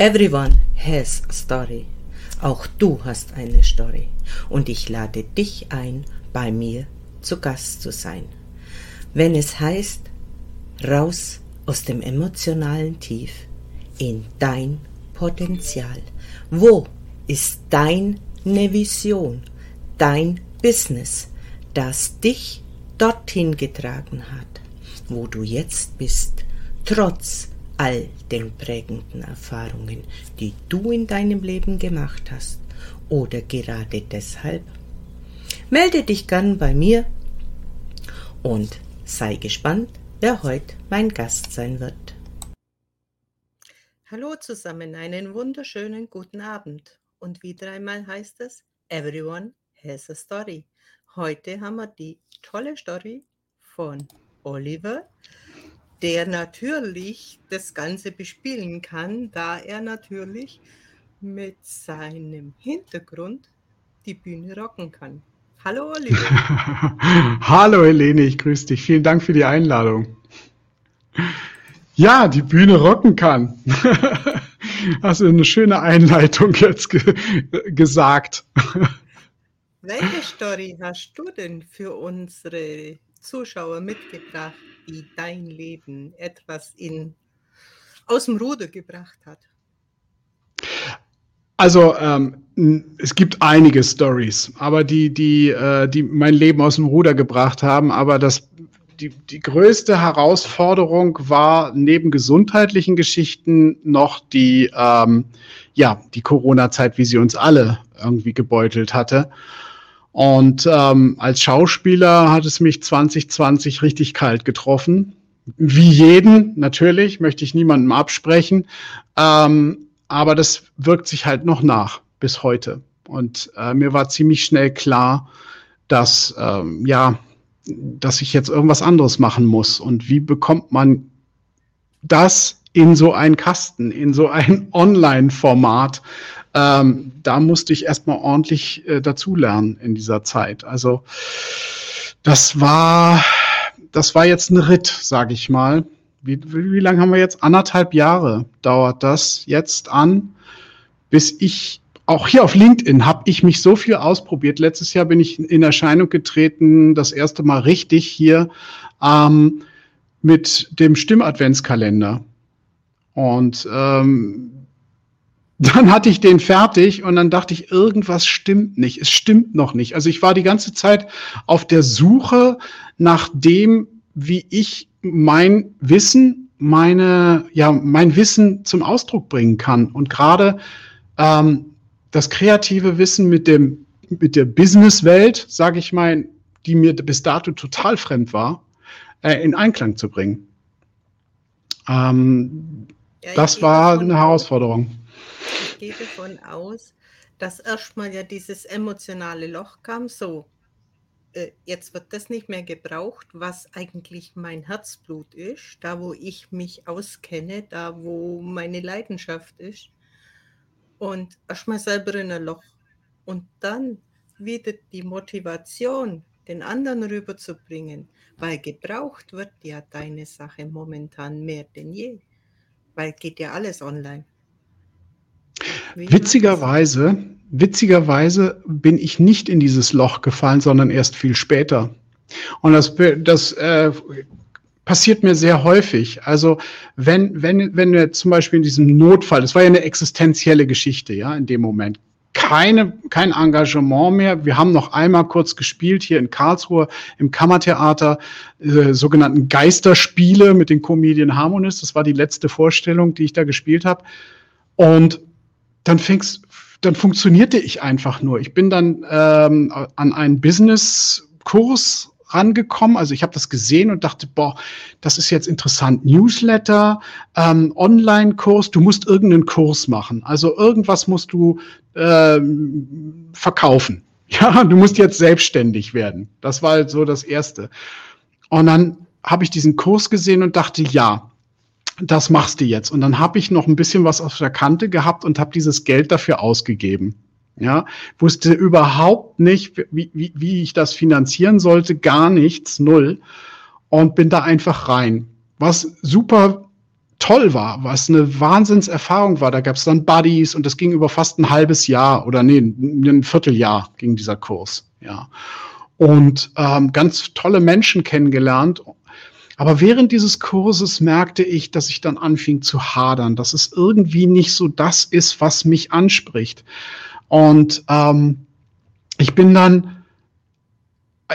Everyone has a story. Auch du hast eine Story. Und ich lade dich ein, bei mir zu Gast zu sein. Wenn es heißt, raus aus dem emotionalen Tief in dein Potenzial. Wo ist deine Vision, dein Business, das dich dorthin getragen hat, wo du jetzt bist, trotz all den prägenden Erfahrungen, die du in deinem Leben gemacht hast oder gerade deshalb? Melde dich gern bei mir und sei gespannt, wer heute mein Gast sein wird. Hallo zusammen, einen wunderschönen guten Abend. Und wieder einmal heißt es, Everyone has a story. Heute haben wir die tolle Story von Oliver, der natürlich das Ganze bespielen kann, da er natürlich mit seinem Hintergrund die Bühne rocken kann. Hallo Oliver. Hallo Helene, ich grüße dich. Vielen Dank für die Einladung. Ja, die Bühne rocken kann. Hast du eine schöne Einleitung jetzt ge gesagt. Welche Story hast du denn für unsere Zuschauer mitgebracht? Die dein Leben etwas in, aus dem Ruder gebracht hat? Also ähm, es gibt einige Stories, aber die, die, äh, die mein Leben aus dem Ruder gebracht haben. Aber das, die, die größte Herausforderung war neben gesundheitlichen Geschichten noch die, ähm, ja, die Corona-Zeit, wie sie uns alle irgendwie gebeutelt hatte. Und ähm, als Schauspieler hat es mich 2020 richtig kalt getroffen. Wie jeden, natürlich, möchte ich niemandem absprechen. Ähm, aber das wirkt sich halt noch nach bis heute. Und äh, mir war ziemlich schnell klar, dass, ähm, ja, dass ich jetzt irgendwas anderes machen muss. Und wie bekommt man das in so einen Kasten, in so ein Online-Format, ähm, da musste ich erstmal ordentlich äh, dazulernen in dieser Zeit. Also das war, das war jetzt ein Ritt, sage ich mal. Wie, wie, wie lange haben wir jetzt? Anderthalb Jahre dauert das jetzt an, bis ich auch hier auf LinkedIn habe ich mich so viel ausprobiert. Letztes Jahr bin ich in Erscheinung getreten, das erste Mal richtig hier ähm, mit dem Stimmadventskalender. Und ähm, dann hatte ich den fertig und dann dachte ich, irgendwas stimmt nicht. Es stimmt noch nicht. Also ich war die ganze Zeit auf der Suche nach dem, wie ich mein Wissen, meine, ja, mein Wissen zum Ausdruck bringen kann. Und gerade ähm, das kreative Wissen mit dem, mit der Businesswelt, sage ich mal, die mir bis dato total fremd war, äh, in Einklang zu bringen. Ähm, ja, das war eine Herausforderung ich gehe davon aus, dass erstmal ja dieses emotionale Loch kam, so, äh, jetzt wird das nicht mehr gebraucht, was eigentlich mein Herzblut ist, da wo ich mich auskenne, da wo meine Leidenschaft ist. Und erstmal selber in ein Loch. Und dann wieder die Motivation, den anderen rüberzubringen, weil gebraucht wird ja deine Sache momentan mehr denn je, weil geht ja alles online. Witzigerweise, witzigerweise bin ich nicht in dieses Loch gefallen, sondern erst viel später. Und das, das äh, passiert mir sehr häufig. Also wenn, wenn, wenn wir zum Beispiel in diesem Notfall, das war ja eine existenzielle Geschichte, ja, in dem Moment. Keine, kein Engagement mehr. Wir haben noch einmal kurz gespielt hier in Karlsruhe im Kammertheater, äh, sogenannten Geisterspiele mit den Comedian Harmonists. Das war die letzte Vorstellung, die ich da gespielt habe. Und dann fängst, dann funktionierte ich einfach nur. Ich bin dann ähm, an einen Business-Kurs rangekommen. Also ich habe das gesehen und dachte, boah, das ist jetzt interessant. Newsletter, ähm, Online-Kurs, du musst irgendeinen Kurs machen. Also irgendwas musst du ähm, verkaufen. Ja, du musst jetzt selbstständig werden. Das war halt so das Erste. Und dann habe ich diesen Kurs gesehen und dachte, ja, das machst du jetzt. Und dann habe ich noch ein bisschen was auf der Kante gehabt und habe dieses Geld dafür ausgegeben. Ja, wusste überhaupt nicht, wie, wie, wie ich das finanzieren sollte, gar nichts, null. Und bin da einfach rein. Was super toll war, was eine Wahnsinnserfahrung war. Da gab es dann Buddies und das ging über fast ein halbes Jahr oder nee, ein Vierteljahr ging dieser Kurs, ja. Und ähm, ganz tolle Menschen kennengelernt. Aber während dieses Kurses merkte ich, dass ich dann anfing zu hadern, dass es irgendwie nicht so das ist, was mich anspricht. Und ähm, ich bin dann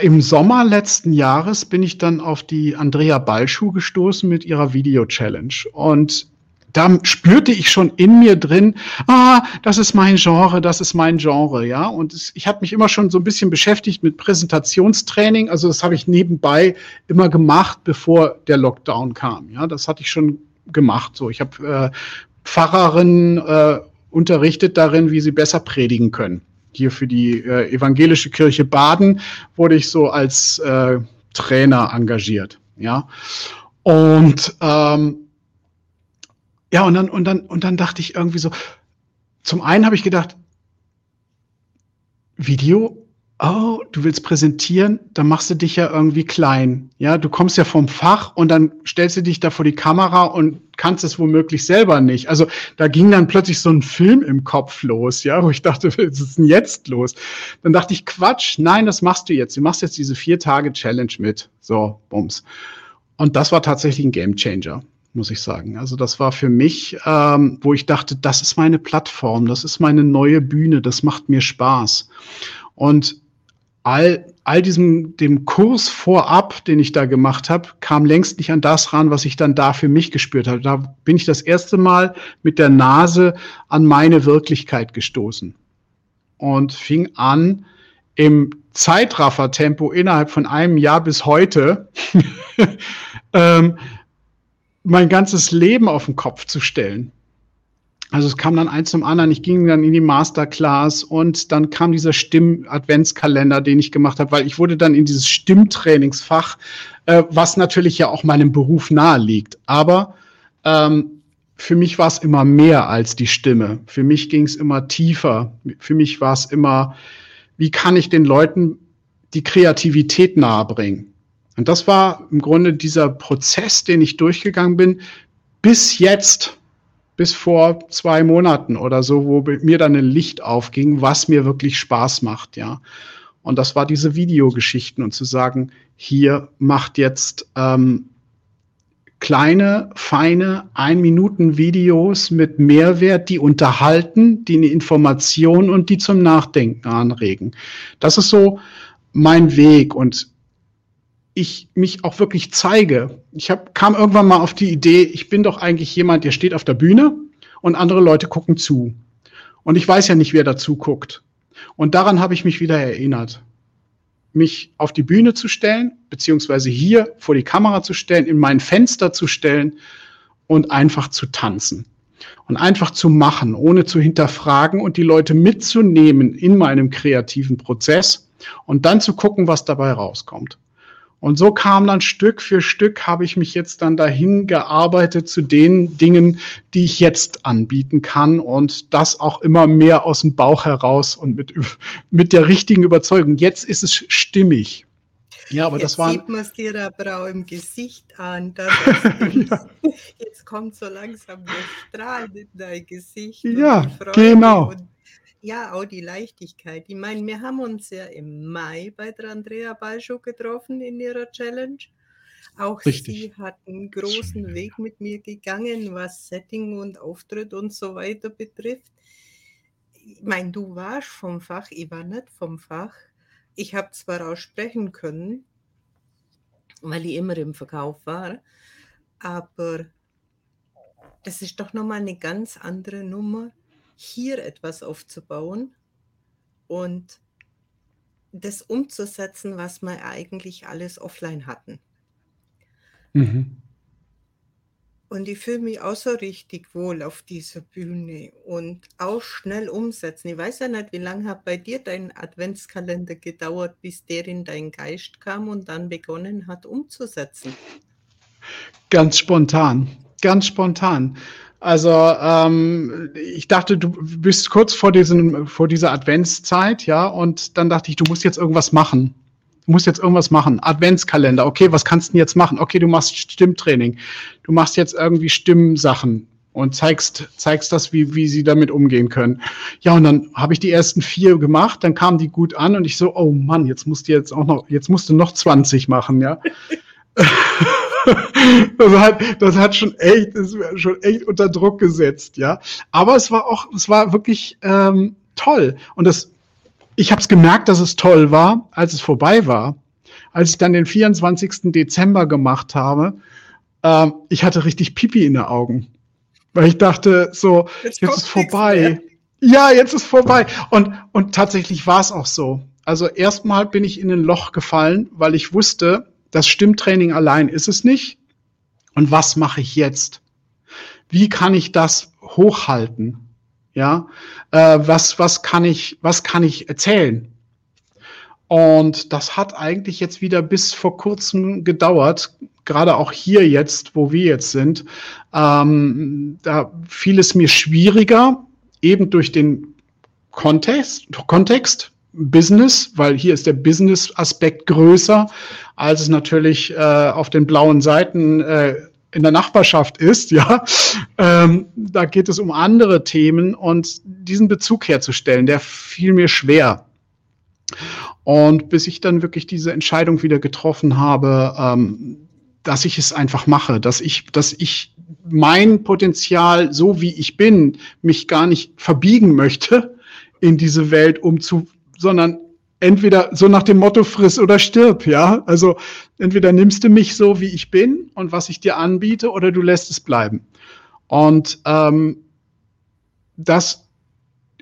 im Sommer letzten Jahres bin ich dann auf die Andrea Ballschuh gestoßen mit ihrer Video-Challenge. Und da spürte ich schon in mir drin, ah, das ist mein Genre, das ist mein Genre, ja. Und es, ich habe mich immer schon so ein bisschen beschäftigt mit Präsentationstraining. Also das habe ich nebenbei immer gemacht, bevor der Lockdown kam. Ja, das hatte ich schon gemacht. So, ich habe äh, Pfarrerinnen äh, unterrichtet darin, wie sie besser predigen können hier für die äh, evangelische Kirche Baden wurde ich so als äh, Trainer engagiert, ja. Und ähm, ja, und dann, und dann, und dann dachte ich irgendwie so, zum einen habe ich gedacht, Video oh, du willst präsentieren, dann machst du dich ja irgendwie klein. Ja, du kommst ja vom Fach und dann stellst du dich da vor die Kamera und kannst es womöglich selber nicht. Also da ging dann plötzlich so ein Film im Kopf los, ja, wo ich dachte, was ist denn jetzt los? Dann dachte ich, Quatsch, nein, das machst du jetzt. Du machst jetzt diese vier Tage Challenge mit. So, bums. Und das war tatsächlich ein Game Changer muss ich sagen. Also das war für mich, ähm, wo ich dachte, das ist meine Plattform, das ist meine neue Bühne, das macht mir Spaß. Und all, all diesem, dem Kurs vorab, den ich da gemacht habe, kam längst nicht an das ran, was ich dann da für mich gespürt habe. Da bin ich das erste Mal mit der Nase an meine Wirklichkeit gestoßen und fing an, im Zeitraffertempo innerhalb von einem Jahr bis heute ähm, mein ganzes Leben auf den Kopf zu stellen. Also es kam dann eins zum anderen. Ich ging dann in die Masterclass und dann kam dieser Stimm-Adventskalender, den ich gemacht habe, weil ich wurde dann in dieses Stimmtrainingsfach, äh, was natürlich ja auch meinem Beruf nahe liegt. Aber ähm, für mich war es immer mehr als die Stimme. Für mich ging es immer tiefer. Für mich war es immer, wie kann ich den Leuten die Kreativität nahebringen? Und das war im Grunde dieser Prozess, den ich durchgegangen bin, bis jetzt bis vor zwei Monaten oder so, wo mir dann ein Licht aufging, was mir wirklich Spaß macht, ja. Und das war diese Videogeschichten und zu sagen, hier macht jetzt ähm, kleine, feine Ein-Minuten-Videos mit Mehrwert, die unterhalten, die eine Information und die zum Nachdenken anregen. Das ist so mein Weg und ich mich auch wirklich zeige. Ich hab, kam irgendwann mal auf die Idee, ich bin doch eigentlich jemand, der steht auf der Bühne und andere Leute gucken zu. Und ich weiß ja nicht, wer dazu guckt. Und daran habe ich mich wieder erinnert. Mich auf die Bühne zu stellen, beziehungsweise hier vor die Kamera zu stellen, in mein Fenster zu stellen und einfach zu tanzen. Und einfach zu machen, ohne zu hinterfragen und die Leute mitzunehmen in meinem kreativen Prozess und dann zu gucken, was dabei rauskommt. Und so kam dann Stück für Stück, habe ich mich jetzt dann dahin gearbeitet zu den Dingen, die ich jetzt anbieten kann und das auch immer mehr aus dem Bauch heraus und mit, mit der richtigen Überzeugung. Jetzt ist es stimmig. Ja, aber jetzt das war. Sieht man es dir aber auch im Gesicht an. ja. Jetzt kommt so langsam der Strahl in dein Gesicht. Ja, genau. Und ja, auch die Leichtigkeit. Ich meine, wir haben uns ja im Mai bei der Andrea Balschuh getroffen in ihrer Challenge. Auch Richtig. sie hat einen großen Weg mit mir gegangen, was Setting und Auftritt und so weiter betrifft. Ich meine, du warst vom Fach, ich war nicht vom Fach. Ich habe zwar auch sprechen können, weil ich immer im Verkauf war, aber es ist doch nochmal eine ganz andere Nummer, hier etwas aufzubauen und das umzusetzen, was wir eigentlich alles offline hatten. Mhm. Und ich fühle mich auch so richtig wohl auf dieser Bühne und auch schnell umsetzen. Ich weiß ja nicht, wie lange hat bei dir dein Adventskalender gedauert, bis der in deinen Geist kam und dann begonnen hat umzusetzen. Ganz spontan, ganz spontan. Also ähm, ich dachte, du bist kurz vor, diesen, vor dieser Adventszeit, ja, und dann dachte ich, du musst jetzt irgendwas machen. Du musst jetzt irgendwas machen. Adventskalender. Okay, was kannst du denn jetzt machen? Okay, du machst Stimmtraining. Du machst jetzt irgendwie Stimmsachen und zeigst, zeigst das, wie, wie sie damit umgehen können. Ja, und dann habe ich die ersten vier gemacht, dann kamen die gut an und ich so, oh Mann, jetzt musst du jetzt auch noch, jetzt musst du noch 20 machen, ja. das hat, das hat schon echt, das schon echt unter Druck gesetzt, ja. Aber es war auch, es war wirklich ähm, toll. Und das, ich habe es gemerkt, dass es toll war, als es vorbei war. Als ich dann den 24. Dezember gemacht habe, ähm, ich hatte richtig Pipi in den Augen. Weil ich dachte, so, jetzt, jetzt ist vorbei. Ja, jetzt ist vorbei. Und, und tatsächlich war es auch so. Also erstmal bin ich in ein Loch gefallen, weil ich wusste, das Stimmtraining allein ist es nicht. Und was mache ich jetzt? Wie kann ich das hochhalten? Ja, äh, was, was kann ich, was kann ich erzählen? Und das hat eigentlich jetzt wieder bis vor kurzem gedauert, gerade auch hier jetzt, wo wir jetzt sind. Ähm, da fiel es mir schwieriger, eben durch den Kontext, Kontext, Business, weil hier ist der Business-Aspekt größer, als es natürlich äh, auf den blauen Seiten äh, in der Nachbarschaft ist, ja. Ähm, da geht es um andere Themen und diesen Bezug herzustellen, der fiel mir schwer. Und bis ich dann wirklich diese Entscheidung wieder getroffen habe, ähm, dass ich es einfach mache, dass ich, dass ich mein Potenzial, so wie ich bin, mich gar nicht verbiegen möchte in diese Welt, um zu sondern entweder so nach dem Motto friss oder stirb, ja. Also entweder nimmst du mich so, wie ich bin und was ich dir anbiete, oder du lässt es bleiben. Und ähm, das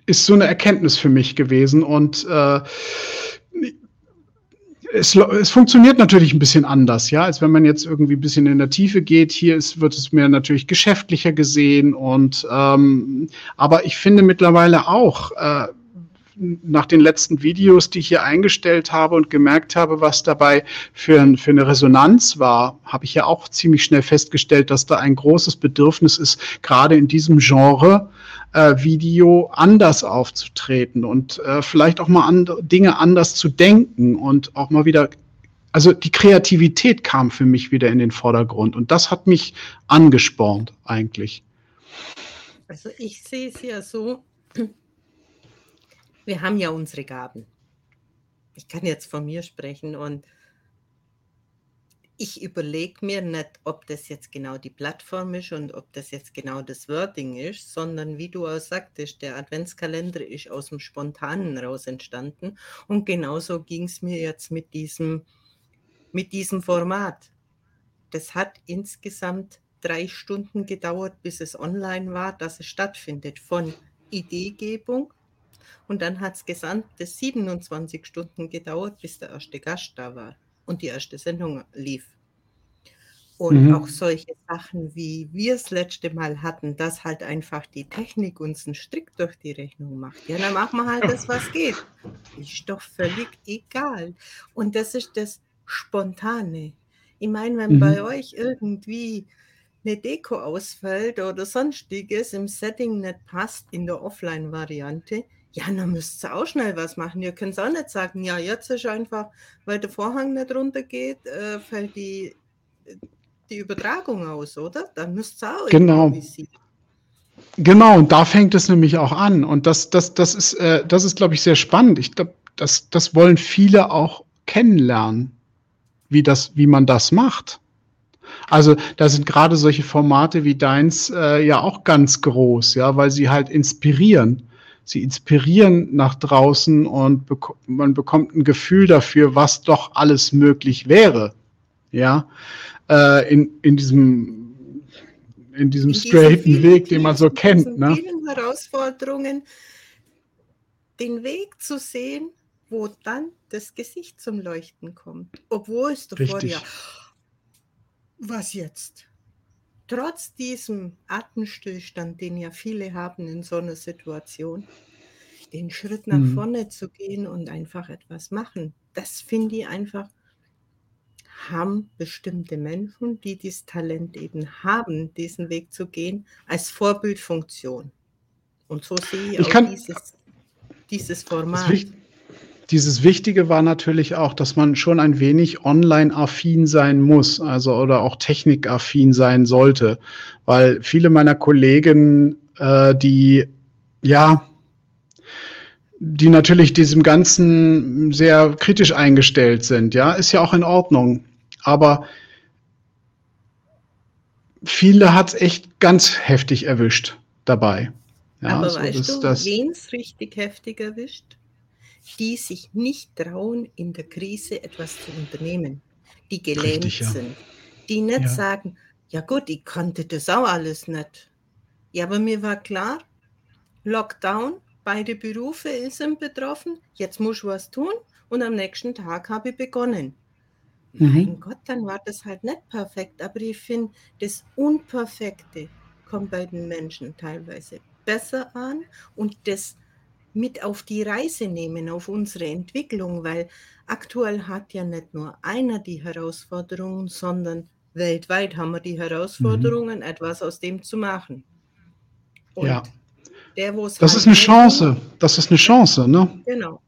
ist so eine Erkenntnis für mich gewesen. Und äh, es, es funktioniert natürlich ein bisschen anders, ja, als wenn man jetzt irgendwie ein bisschen in der Tiefe geht. Hier ist, wird es mir natürlich geschäftlicher gesehen und ähm, aber ich finde mittlerweile auch, äh, nach den letzten Videos, die ich hier eingestellt habe und gemerkt habe, was dabei für, für eine Resonanz war, habe ich ja auch ziemlich schnell festgestellt, dass da ein großes Bedürfnis ist, gerade in diesem Genre äh, Video anders aufzutreten und äh, vielleicht auch mal andere Dinge anders zu denken und auch mal wieder also die Kreativität kam für mich wieder in den Vordergrund und das hat mich angespornt eigentlich. Also ich sehe es ja so, wir haben ja unsere Gaben. Ich kann jetzt von mir sprechen und ich überlege mir nicht, ob das jetzt genau die Plattform ist und ob das jetzt genau das Wording ist, sondern wie du auch sagtest, der Adventskalender ist aus dem Spontanen raus entstanden. Und genauso ging es mir jetzt mit diesem, mit diesem Format. Das hat insgesamt drei Stunden gedauert, bis es online war, dass es stattfindet. Von Ideegebung und dann hat es gesamte 27 Stunden gedauert, bis der erste Gast da war und die erste Sendung lief. Und mhm. auch solche Sachen, wie wir es letzte Mal hatten, dass halt einfach die Technik uns einen Strick durch die Rechnung macht. Ja, dann machen wir halt das, was geht. Ist doch völlig egal. Und das ist das Spontane. Ich meine, wenn mhm. bei euch irgendwie eine Deko ausfällt oder sonstiges im Setting nicht passt in der Offline-Variante, ja, dann müsst ihr auch schnell was machen. Ihr könnt auch nicht sagen, ja, jetzt ist einfach, weil der Vorhang nicht runtergeht, äh, fällt die, die Übertragung aus, oder? Dann müsst ihr auch genau. Genau, und da fängt es nämlich auch an. Und das, das, das ist, äh, das ist, glaube ich, sehr spannend. Ich glaube, das, das wollen viele auch kennenlernen, wie, das, wie man das macht. Also da sind gerade solche Formate wie deins äh, ja auch ganz groß, ja, weil sie halt inspirieren sie inspirieren nach draußen und bek man bekommt ein Gefühl dafür, was doch alles möglich wäre. Ja, äh, in, in diesem in diesem in straighten Weg, den man so kennt. Ne? vielen Herausforderungen, den Weg zu sehen, wo dann das Gesicht zum Leuchten kommt. Obwohl es davor ja, was jetzt? Trotz diesem Atemstillstand, den ja viele haben in so einer Situation, den Schritt nach mhm. vorne zu gehen und einfach etwas machen. Das finde ich einfach, haben bestimmte Menschen, die dieses Talent eben haben, diesen Weg zu gehen, als Vorbildfunktion. Und so sehe ich, ich auch dieses, dieses Format. Dieses Wichtige war natürlich auch, dass man schon ein wenig online-affin sein muss, also oder auch technikaffin sein sollte, weil viele meiner Kollegen, äh, die ja, die natürlich diesem Ganzen sehr kritisch eingestellt sind, ja, ist ja auch in Ordnung. Aber viele hat es echt ganz heftig erwischt dabei. Ja, Aber so weißt du, wen es richtig heftig erwischt? Die sich nicht trauen, in der Krise etwas zu unternehmen, die gelähmt richtig, ja. sind, die nicht ja. sagen, ja gut, ich kannte das auch alles nicht. Ja, aber mir war klar, Lockdown, beide Berufe sind betroffen, jetzt muss ich was tun und am nächsten Tag habe ich begonnen. Mhm. Mein Gott, dann war das halt nicht perfekt, aber ich finde, das Unperfekte kommt bei den Menschen teilweise besser an und das mit auf die Reise nehmen, auf unsere Entwicklung, weil aktuell hat ja nicht nur einer die Herausforderungen, sondern weltweit haben wir die Herausforderungen, mhm. etwas aus dem zu machen. Und ja. Der, das halt ist eine Chance. Das ist eine Chance, ne? Genau.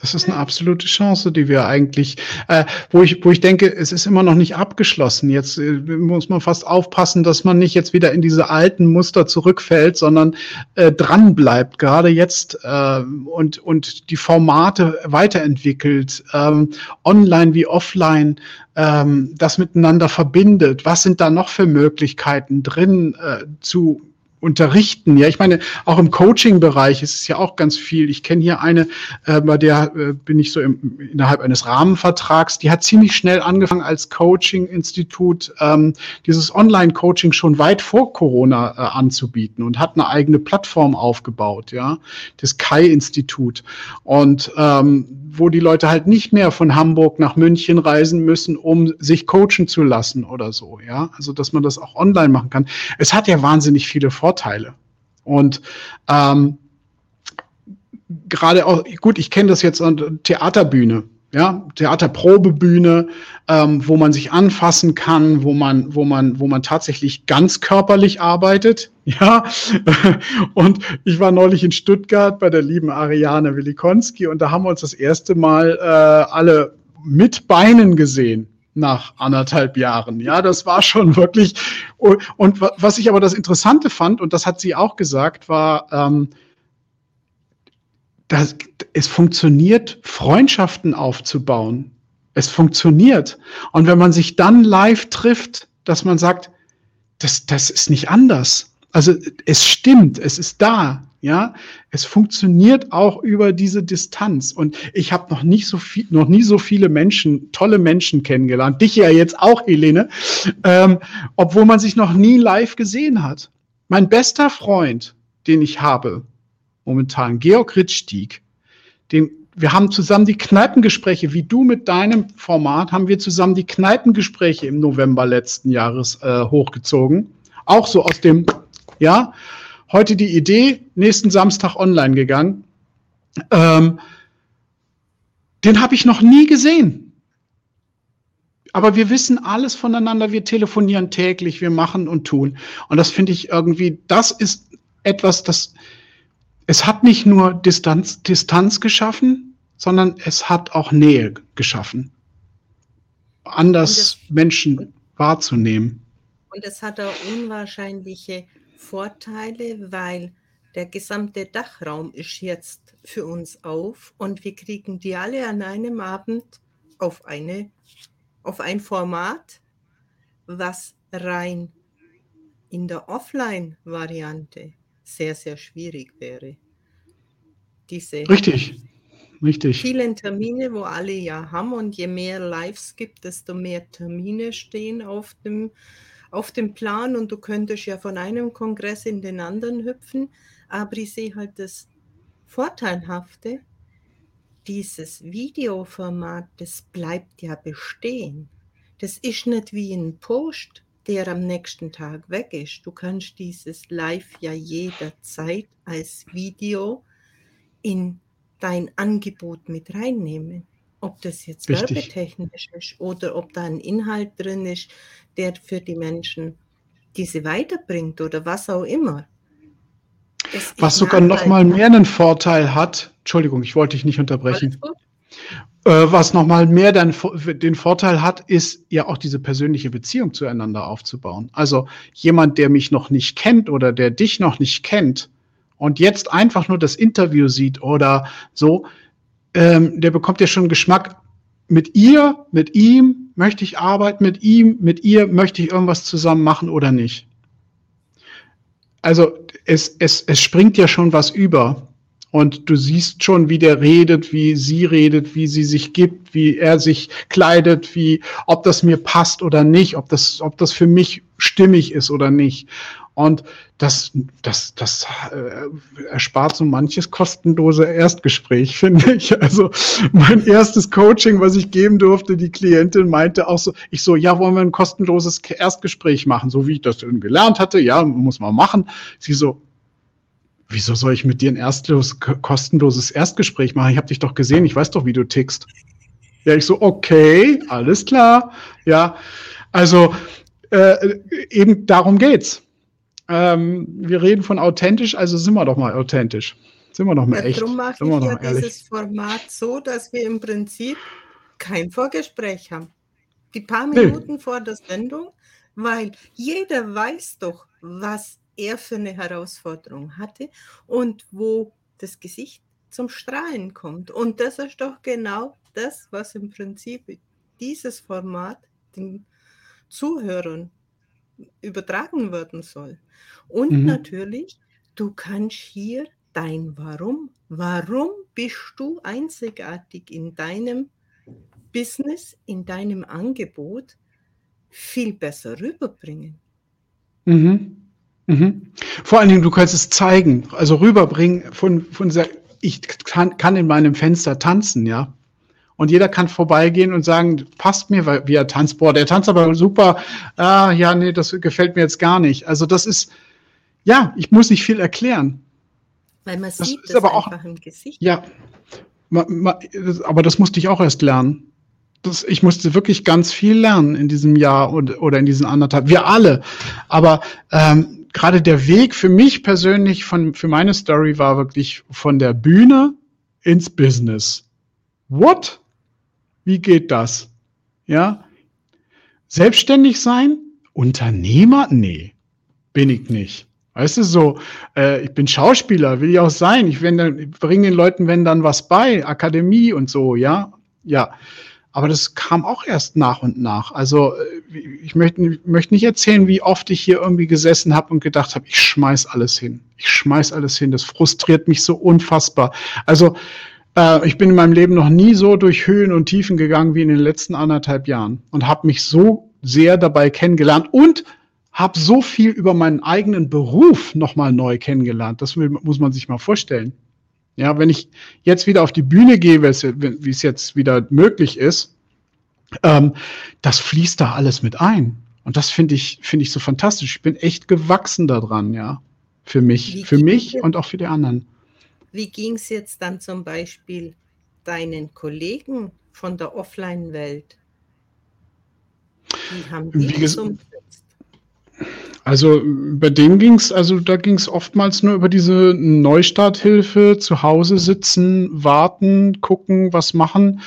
Das ist eine absolute Chance, die wir eigentlich, äh, wo ich, wo ich denke, es ist immer noch nicht abgeschlossen. Jetzt äh, muss man fast aufpassen, dass man nicht jetzt wieder in diese alten Muster zurückfällt, sondern äh, dran bleibt, gerade jetzt äh, und und die Formate weiterentwickelt, ähm, online wie offline, ähm, das miteinander verbindet. Was sind da noch für Möglichkeiten drin äh, zu unterrichten. Ja, ich meine, auch im Coaching-Bereich ist es ja auch ganz viel. Ich kenne hier eine, äh, bei der äh, bin ich so im, innerhalb eines Rahmenvertrags, die hat ziemlich schnell angefangen als Coaching-Institut ähm, dieses Online-Coaching schon weit vor Corona äh, anzubieten und hat eine eigene Plattform aufgebaut, ja, das Kai-Institut. Und ähm, wo die Leute halt nicht mehr von Hamburg nach München reisen müssen, um sich coachen zu lassen oder so, ja. Also dass man das auch online machen kann. Es hat ja wahnsinnig viele Vorteile. Und ähm, gerade auch, gut, ich kenne das jetzt an Theaterbühne ja, Theaterprobebühne, ähm, wo man sich anfassen kann, wo man, wo man, wo man tatsächlich ganz körperlich arbeitet, ja. Und ich war neulich in Stuttgart bei der lieben Ariane Willikonski und da haben wir uns das erste Mal äh, alle mit Beinen gesehen nach anderthalb Jahren. Ja, das war schon wirklich. Und was ich aber das Interessante fand, und das hat sie auch gesagt, war, ähm, das, es funktioniert, Freundschaften aufzubauen. Es funktioniert. Und wenn man sich dann live trifft, dass man sagt, das, das ist nicht anders. Also es stimmt, es ist da, ja. Es funktioniert auch über diese Distanz. Und ich habe noch nicht so viel, noch nie so viele Menschen, tolle Menschen kennengelernt. Dich ja jetzt auch, Helene, ähm, obwohl man sich noch nie live gesehen hat. Mein bester Freund, den ich habe, momentan, Georg Rittstieg, den, wir haben zusammen die Kneipengespräche, wie du mit deinem Format, haben wir zusammen die Kneipengespräche im November letzten Jahres äh, hochgezogen. Auch so aus dem, ja, heute die Idee, nächsten Samstag online gegangen. Ähm, den habe ich noch nie gesehen. Aber wir wissen alles voneinander, wir telefonieren täglich, wir machen und tun. Und das finde ich irgendwie, das ist etwas, das, es hat nicht nur Distanz, Distanz geschaffen, sondern es hat auch Nähe geschaffen. Anders Menschen wahrzunehmen. Und es hat auch unwahrscheinliche Vorteile, weil der gesamte Dachraum ist jetzt für uns auf und wir kriegen die alle an einem Abend auf, eine, auf ein Format, was rein in der Offline-Variante sehr, sehr schwierig wäre. Diese richtig, richtig. Vielen Termine, wo alle ja haben und je mehr Lives gibt, desto mehr Termine stehen auf dem, auf dem Plan und du könntest ja von einem Kongress in den anderen hüpfen, aber ich sehe halt das Vorteilhafte, dieses Videoformat, das bleibt ja bestehen. Das ist nicht wie ein Post, der am nächsten Tag weg ist. Du kannst dieses Live ja jederzeit als Video in dein Angebot mit reinnehmen. Ob das jetzt Richtig. werbetechnisch ist oder ob da ein Inhalt drin ist, der für die Menschen diese weiterbringt oder was auch immer. was sogar noch mal mehr einen Vorteil hat, Entschuldigung, ich wollte dich nicht unterbrechen. Äh, was nochmal mehr dann den Vorteil hat, ist ja auch diese persönliche Beziehung zueinander aufzubauen. Also jemand, der mich noch nicht kennt oder der dich noch nicht kennt und jetzt einfach nur das Interview sieht oder so, ähm, der bekommt ja schon Geschmack. Mit ihr, mit ihm möchte ich arbeiten, mit ihm, mit ihr möchte ich irgendwas zusammen machen oder nicht. Also es, es, es springt ja schon was über. Und du siehst schon, wie der redet, wie sie redet, wie sie sich gibt, wie er sich kleidet, wie, ob das mir passt oder nicht, ob das, ob das für mich stimmig ist oder nicht. Und das, das, das äh, erspart so manches kostenlose Erstgespräch, finde ich. Also mein erstes Coaching, was ich geben durfte, die Klientin meinte auch so, ich so, ja, wollen wir ein kostenloses Erstgespräch machen, so wie ich das gelernt hatte, ja, muss man machen. Sie so, wieso soll ich mit dir ein erstlos, kostenloses Erstgespräch machen? Ich habe dich doch gesehen, ich weiß doch, wie du tickst. Ja, ich so, okay, alles klar. Ja, also äh, eben darum geht's. Ähm, wir reden von authentisch, also sind wir doch mal authentisch. Sind wir doch mal ja, echt. Darum mache ich ja ehrlich. dieses Format so, dass wir im Prinzip kein Vorgespräch haben. Die paar Minuten nee. vor der Sendung, weil jeder weiß doch, was er für eine Herausforderung hatte und wo das Gesicht zum Strahlen kommt. Und das ist doch genau das, was im Prinzip dieses Format den Zuhörern übertragen werden soll. Und mhm. natürlich, du kannst hier dein Warum, warum bist du einzigartig in deinem Business, in deinem Angebot viel besser rüberbringen. Mhm. Mhm. Vor allen Dingen, du kannst es zeigen, also rüberbringen von, von ich kann, kann in meinem Fenster tanzen, ja. Und jeder kann vorbeigehen und sagen, passt mir, wie er tanzt. Boah, der tanzt aber super. Ah, ja, nee, das gefällt mir jetzt gar nicht. Also das ist, ja, ich muss nicht viel erklären. Weil man das sieht ist aber auch, im Gesicht. Ja, aber das musste ich auch erst lernen. Das, ich musste wirklich ganz viel lernen in diesem Jahr und, oder in diesen anderthalb. Wir alle. Aber ähm, gerade der Weg für mich persönlich, von, für meine Story war wirklich von der Bühne ins Business. What? Wie geht das? Ja? Selbstständig sein? Unternehmer? Nee, bin ich nicht. Weißt du, so, äh, ich bin Schauspieler, will ich auch sein. Ich, ich bringe den Leuten, wenn dann was bei, Akademie und so, ja. Ja. Aber das kam auch erst nach und nach. Also äh, ich möchte, möchte nicht erzählen, wie oft ich hier irgendwie gesessen habe und gedacht habe, ich schmeiß alles hin. Ich schmeiß alles hin. Das frustriert mich so unfassbar. Also äh, ich bin in meinem Leben noch nie so durch Höhen und Tiefen gegangen wie in den letzten anderthalb Jahren und habe mich so sehr dabei kennengelernt und habe so viel über meinen eigenen Beruf nochmal neu kennengelernt. Das muss man sich mal vorstellen. Ja, wenn ich jetzt wieder auf die Bühne gehe, wie es jetzt wieder möglich ist, ähm, das fließt da alles mit ein. Und das finde ich, finde ich so fantastisch. Ich bin echt gewachsen daran, ja. Für mich, wie für mich und auch für die anderen. Wie ging es jetzt dann zum Beispiel deinen Kollegen von der Offline-Welt? Wie haben die wie, das umgesetzt? Also bei denen ging es, also da ging es oftmals nur über diese Neustarthilfe, zu Hause sitzen, warten, gucken, was machen.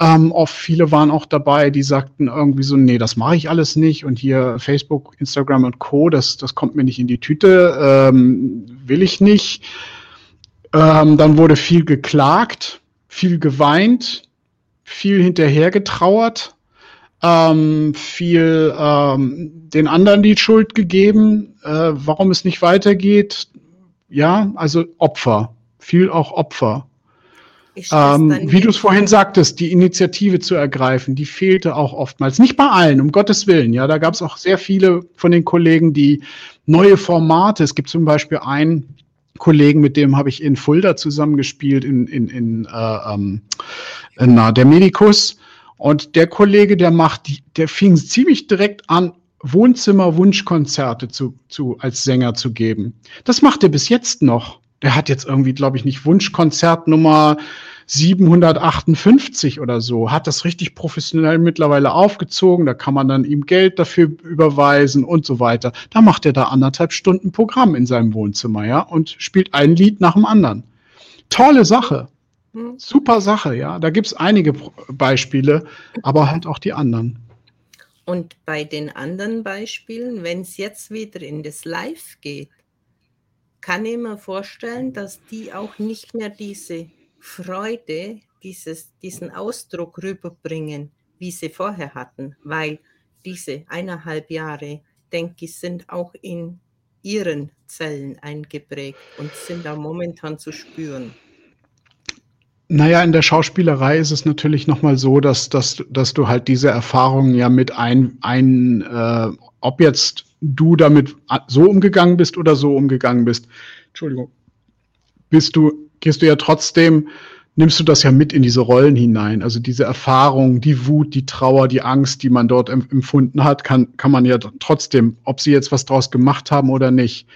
Ähm, oft viele waren auch dabei, die sagten irgendwie so, nee, das mache ich alles nicht und hier Facebook, Instagram und Co, das, das kommt mir nicht in die Tüte, ähm, will ich nicht. Ähm, dann wurde viel geklagt, viel geweint, viel hinterher getrauert ähm, viel ähm, den anderen die Schuld gegeben, äh, warum es nicht weitergeht. Ja, also Opfer, viel auch Opfer. Ähm, wie du es vorhin sagtest, die Initiative zu ergreifen, die fehlte auch oftmals. Nicht bei allen, um Gottes Willen. Ja, da gab es auch sehr viele von den Kollegen, die neue Formate. Es gibt zum Beispiel einen Kollegen, mit dem habe ich in Fulda zusammengespielt, in, in, in, äh, ähm, na, der Medikus. Und der Kollege, der macht, der fing ziemlich direkt an, Wohnzimmer-Wunschkonzerte zu, zu, als Sänger zu geben. Das macht er bis jetzt noch. Der hat jetzt irgendwie, glaube ich, nicht Wunschkonzert Nummer 758 oder so, hat das richtig professionell mittlerweile aufgezogen. Da kann man dann ihm Geld dafür überweisen und so weiter. Da macht er da anderthalb Stunden Programm in seinem Wohnzimmer, ja, und spielt ein Lied nach dem anderen. Tolle Sache. Hm. Super Sache, ja. Da gibt es einige Beispiele, aber halt auch die anderen. Und bei den anderen Beispielen, wenn es jetzt wieder in das Live geht, kann ich mir vorstellen, dass die auch nicht mehr diese Freude, dieses, diesen Ausdruck rüberbringen, wie sie vorher hatten, weil diese eineinhalb Jahre, denke ich, sind auch in ihren Zellen eingeprägt und sind da momentan zu spüren. Naja, in der Schauspielerei ist es natürlich nochmal so, dass, dass, dass du halt diese Erfahrungen ja mit ein, ein äh, ob jetzt du damit so umgegangen bist oder so umgegangen bist, Entschuldigung, bist du, gehst du ja trotzdem nimmst du das ja mit in diese Rollen hinein. Also diese Erfahrung, die Wut, die Trauer, die Angst, die man dort empfunden hat, kann, kann man ja trotzdem, ob sie jetzt was draus gemacht haben oder nicht.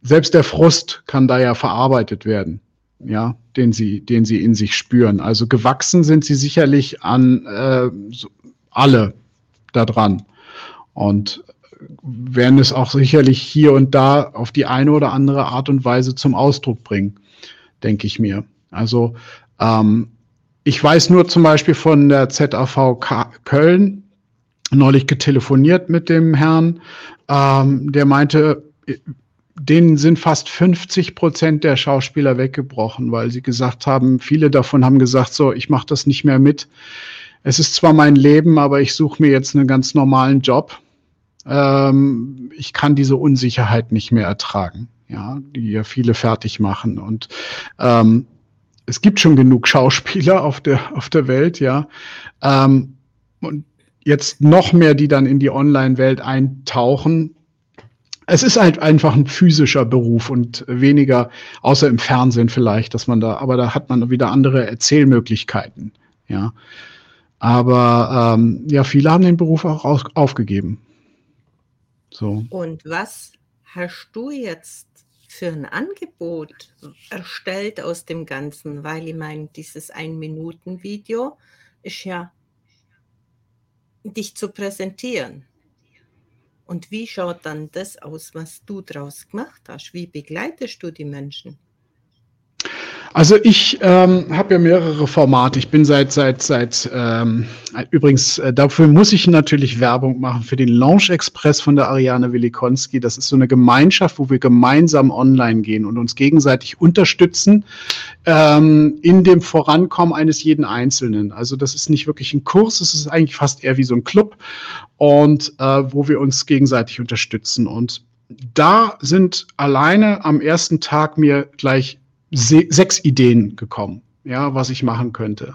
Selbst der Frust kann da ja verarbeitet werden, ja, den sie, den sie in sich spüren. Also gewachsen sind sie sicherlich an äh, alle da dran. Und werden es auch sicherlich hier und da auf die eine oder andere Art und Weise zum Ausdruck bringen, denke ich mir. Also ähm, ich weiß nur zum Beispiel von der ZAV Köln, neulich getelefoniert mit dem Herrn, ähm, der meinte, denen sind fast 50 Prozent der Schauspieler weggebrochen, weil sie gesagt haben, viele davon haben gesagt, so, ich mache das nicht mehr mit. Es ist zwar mein Leben, aber ich suche mir jetzt einen ganz normalen Job. Ähm, ich kann diese Unsicherheit nicht mehr ertragen, ja, die ja viele fertig machen. Und ähm, es gibt schon genug Schauspieler auf der, auf der Welt, ja. Ähm, und jetzt noch mehr, die dann in die Online-Welt eintauchen. Es ist halt einfach ein physischer Beruf und weniger, außer im Fernsehen vielleicht, dass man da, aber da hat man wieder andere Erzählmöglichkeiten, ja. Aber ähm, ja, viele haben den Beruf auch auf, aufgegeben. So. Und was hast du jetzt für ein Angebot erstellt aus dem Ganzen? Weil ich meine, dieses Ein-Minuten-Video ist ja dich zu präsentieren. Und wie schaut dann das aus, was du daraus gemacht hast? Wie begleitest du die Menschen? Also ich ähm, habe ja mehrere Formate. Ich bin seit seit seit ähm, übrigens äh, dafür muss ich natürlich Werbung machen für den Launch Express von der Ariane Willikonski. Das ist so eine Gemeinschaft, wo wir gemeinsam online gehen und uns gegenseitig unterstützen ähm, in dem Vorankommen eines jeden Einzelnen. Also das ist nicht wirklich ein Kurs, es ist eigentlich fast eher wie so ein Club und äh, wo wir uns gegenseitig unterstützen und da sind alleine am ersten Tag mir gleich sechs Ideen gekommen, ja, was ich machen könnte.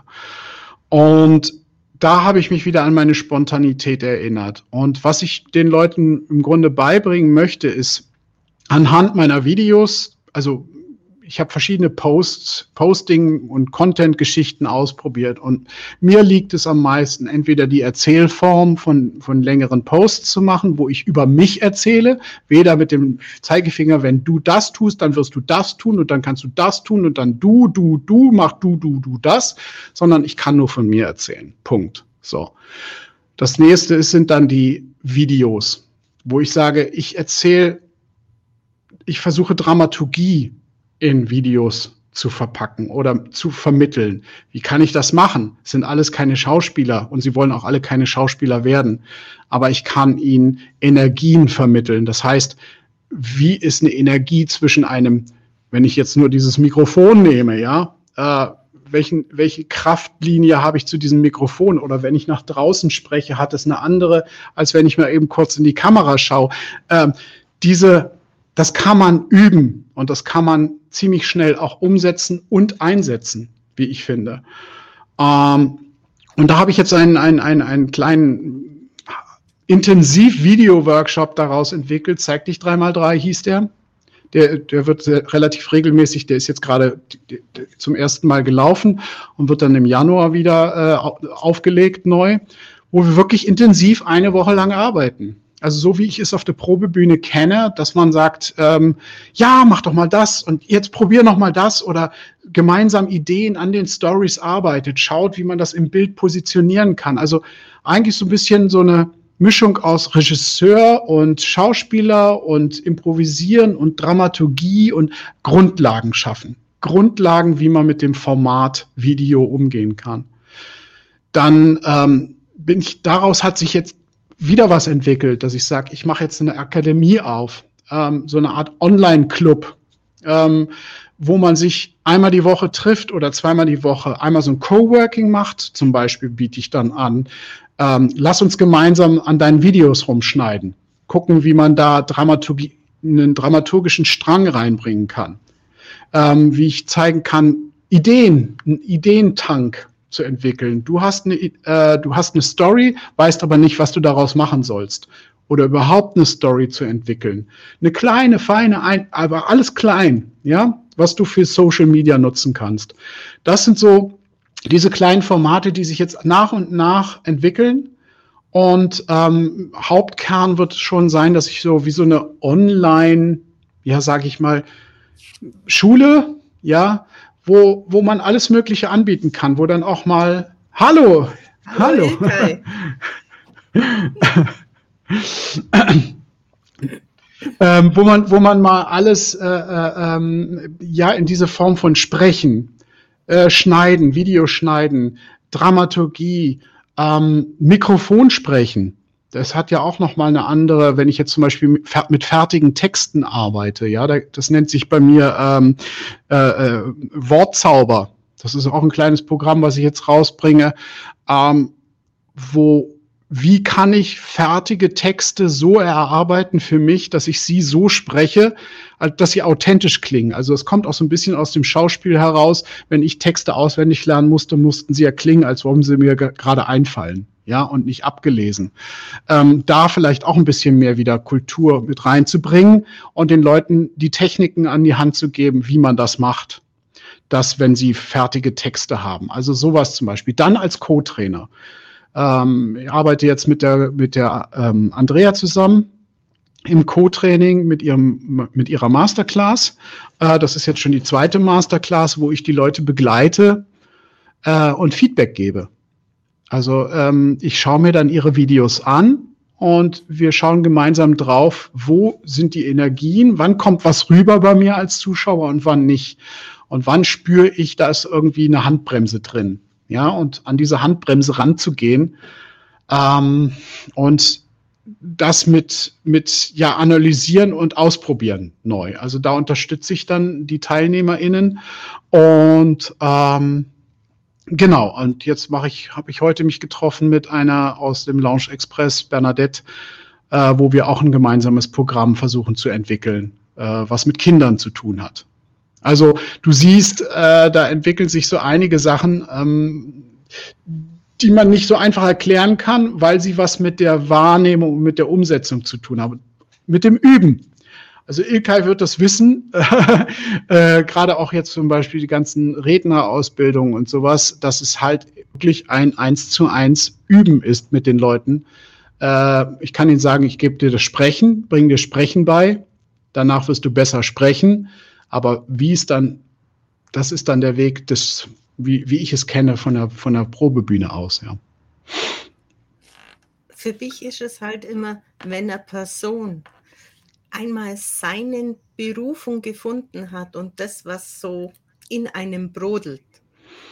Und da habe ich mich wieder an meine Spontanität erinnert. Und was ich den Leuten im Grunde beibringen möchte, ist anhand meiner Videos, also ich habe verschiedene Posts, Posting und Content-Geschichten ausprobiert und mir liegt es am meisten, entweder die Erzählform von, von längeren Posts zu machen, wo ich über mich erzähle, weder mit dem Zeigefinger, wenn du das tust, dann wirst du das tun und dann kannst du das tun und dann du, du, du, mach du, du, du das, sondern ich kann nur von mir erzählen. Punkt. So. Das nächste ist, sind dann die Videos, wo ich sage, ich erzähle, ich versuche Dramaturgie in Videos zu verpacken oder zu vermitteln. Wie kann ich das machen? Es sind alles keine Schauspieler und sie wollen auch alle keine Schauspieler werden. Aber ich kann ihnen Energien vermitteln. Das heißt, wie ist eine Energie zwischen einem, wenn ich jetzt nur dieses Mikrofon nehme, ja, äh, welchen, welche Kraftlinie habe ich zu diesem Mikrofon? Oder wenn ich nach draußen spreche, hat es eine andere, als wenn ich mal eben kurz in die Kamera schaue. Ähm, diese das kann man üben und das kann man ziemlich schnell auch umsetzen und einsetzen, wie ich finde. Ähm, und da habe ich jetzt einen, einen, einen, einen kleinen Intensiv-Video-Workshop daraus entwickelt. Zeig dich 3x3 hieß der. Der, der wird relativ regelmäßig, der ist jetzt gerade zum ersten Mal gelaufen und wird dann im Januar wieder äh, aufgelegt neu, wo wir wirklich intensiv eine Woche lang arbeiten. Also so wie ich es auf der Probebühne kenne, dass man sagt, ähm, ja, mach doch mal das und jetzt probier noch mal das oder gemeinsam Ideen an den Stories arbeitet, schaut, wie man das im Bild positionieren kann. Also eigentlich so ein bisschen so eine Mischung aus Regisseur und Schauspieler und Improvisieren und Dramaturgie und Grundlagen schaffen. Grundlagen, wie man mit dem Format Video umgehen kann. Dann ähm, bin ich, daraus hat sich jetzt wieder was entwickelt, dass ich sage, ich mache jetzt eine Akademie auf, ähm, so eine Art Online-Club, ähm, wo man sich einmal die Woche trifft oder zweimal die Woche einmal so ein Coworking macht. Zum Beispiel biete ich dann an, ähm, lass uns gemeinsam an deinen Videos rumschneiden, gucken, wie man da Dramaturgie, einen dramaturgischen Strang reinbringen kann, ähm, wie ich zeigen kann, Ideen, einen Ideentank zu entwickeln. Du hast eine, äh, du hast eine Story, weißt aber nicht, was du daraus machen sollst. Oder überhaupt eine Story zu entwickeln. Eine kleine, feine, ein, aber alles klein, ja, was du für Social Media nutzen kannst. Das sind so diese kleinen Formate, die sich jetzt nach und nach entwickeln. Und ähm, Hauptkern wird schon sein, dass ich so wie so eine Online, ja, sage ich mal, Schule, ja, wo, wo man alles Mögliche anbieten kann, wo dann auch mal Hallo, hallo. ähm, wo man, wo man mal alles äh, äh, ähm, ja in diese Form von Sprechen, äh, Schneiden, Videoschneiden, Dramaturgie, ähm, Mikrofon sprechen, das hat ja auch noch mal eine andere, wenn ich jetzt zum Beispiel mit fertigen Texten arbeite, ja, das nennt sich bei mir ähm, äh, äh, Wortzauber. Das ist auch ein kleines Programm, was ich jetzt rausbringe, ähm, wo wie kann ich fertige Texte so erarbeiten für mich, dass ich sie so spreche, dass sie authentisch klingen. Also es kommt auch so ein bisschen aus dem Schauspiel heraus. Wenn ich Texte auswendig lernen musste, mussten sie ja klingen, als wollten sie mir gerade einfallen ja, und nicht abgelesen. Ähm, da vielleicht auch ein bisschen mehr wieder Kultur mit reinzubringen und den Leuten die Techniken an die Hand zu geben, wie man das macht. Das, wenn sie fertige Texte haben. Also sowas zum Beispiel. Dann als Co-Trainer. Ähm, ich arbeite jetzt mit der, mit der ähm, Andrea zusammen im Co-Training mit ihrem, mit ihrer Masterclass. Äh, das ist jetzt schon die zweite Masterclass, wo ich die Leute begleite äh, und Feedback gebe. Also ähm, ich schaue mir dann ihre Videos an und wir schauen gemeinsam drauf, wo sind die Energien, wann kommt was rüber bei mir als Zuschauer und wann nicht. Und wann spüre ich, da ist irgendwie eine Handbremse drin. Ja, und an diese Handbremse ranzugehen ähm, und das mit, mit ja, analysieren und ausprobieren neu. Also da unterstütze ich dann die TeilnehmerInnen und ähm, Genau, und jetzt mache ich, habe ich heute mich getroffen mit einer aus dem Launch Express, Bernadette, äh, wo wir auch ein gemeinsames Programm versuchen zu entwickeln, äh, was mit Kindern zu tun hat. Also du siehst, äh, da entwickeln sich so einige Sachen, ähm, die man nicht so einfach erklären kann, weil sie was mit der Wahrnehmung und mit der Umsetzung zu tun haben. Mit dem Üben. Also Ilkay wird das wissen, äh, gerade auch jetzt zum Beispiel die ganzen Rednerausbildungen und sowas, dass es halt wirklich ein eins zu eins Üben ist mit den Leuten. Äh, ich kann Ihnen sagen, ich gebe dir das Sprechen, bringe dir Sprechen bei, danach wirst du besser sprechen, aber wie es dann, das ist dann der Weg des, wie, wie ich es kenne von der, von der Probebühne aus, ja. Für mich ist es halt immer, wenn eine Person einmal seinen Berufung gefunden hat und das, was so in einem brodelt,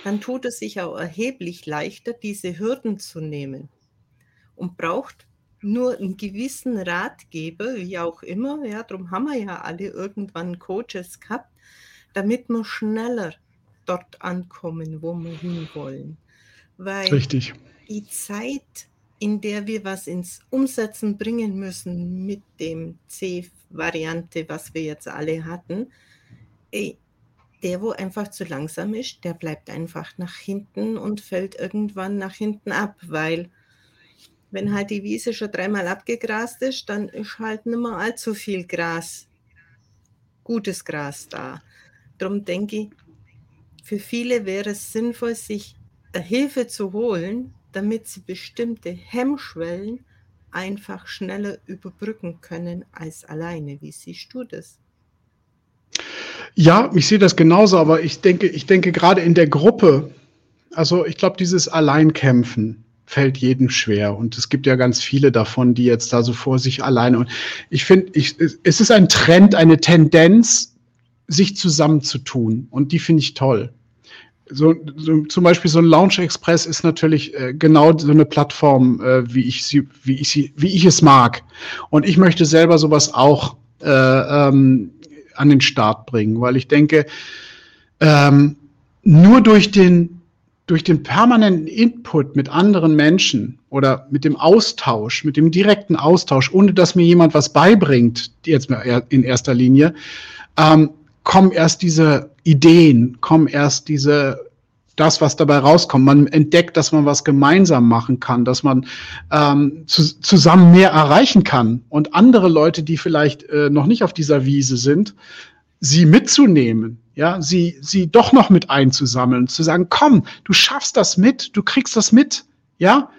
dann tut es sich auch erheblich leichter, diese Hürden zu nehmen und braucht nur einen gewissen Ratgeber, wie auch immer, ja, darum haben wir ja alle irgendwann Coaches gehabt, damit wir schneller dort ankommen, wo wir hinwollen. Weil Richtig. die Zeit in der wir was ins Umsetzen bringen müssen mit dem C-Variante, was wir jetzt alle hatten, der, wo einfach zu langsam ist, der bleibt einfach nach hinten und fällt irgendwann nach hinten ab, weil wenn halt die Wiese schon dreimal abgegrast ist, dann ist halt nicht mehr allzu viel Gras, gutes Gras da. Darum denke ich, für viele wäre es sinnvoll, sich Hilfe zu holen, damit sie bestimmte Hemmschwellen einfach schneller überbrücken können als alleine. Wie siehst du das? Ja, ich sehe das genauso, aber ich denke, ich denke gerade in der Gruppe, also ich glaube, dieses Alleinkämpfen fällt jedem schwer und es gibt ja ganz viele davon, die jetzt da so vor sich alleine und ich finde, es ist ein Trend, eine Tendenz, sich zusammenzutun. Und die finde ich toll. So, so, zum Beispiel so ein Launch Express ist natürlich äh, genau so eine Plattform, äh, wie ich sie, wie ich sie, wie ich es mag. Und ich möchte selber sowas auch äh, ähm, an den Start bringen, weil ich denke, ähm, nur durch den durch den permanenten Input mit anderen Menschen oder mit dem Austausch, mit dem direkten Austausch, ohne dass mir jemand was beibringt, jetzt in erster Linie, ähm, kommen erst diese Ideen, kommen erst diese das, was dabei rauskommt. Man entdeckt, dass man was gemeinsam machen kann, dass man ähm, zu, zusammen mehr erreichen kann und andere Leute, die vielleicht äh, noch nicht auf dieser Wiese sind, sie mitzunehmen, ja, sie, sie doch noch mit einzusammeln, zu sagen, komm, du schaffst das mit, du kriegst das mit, ja.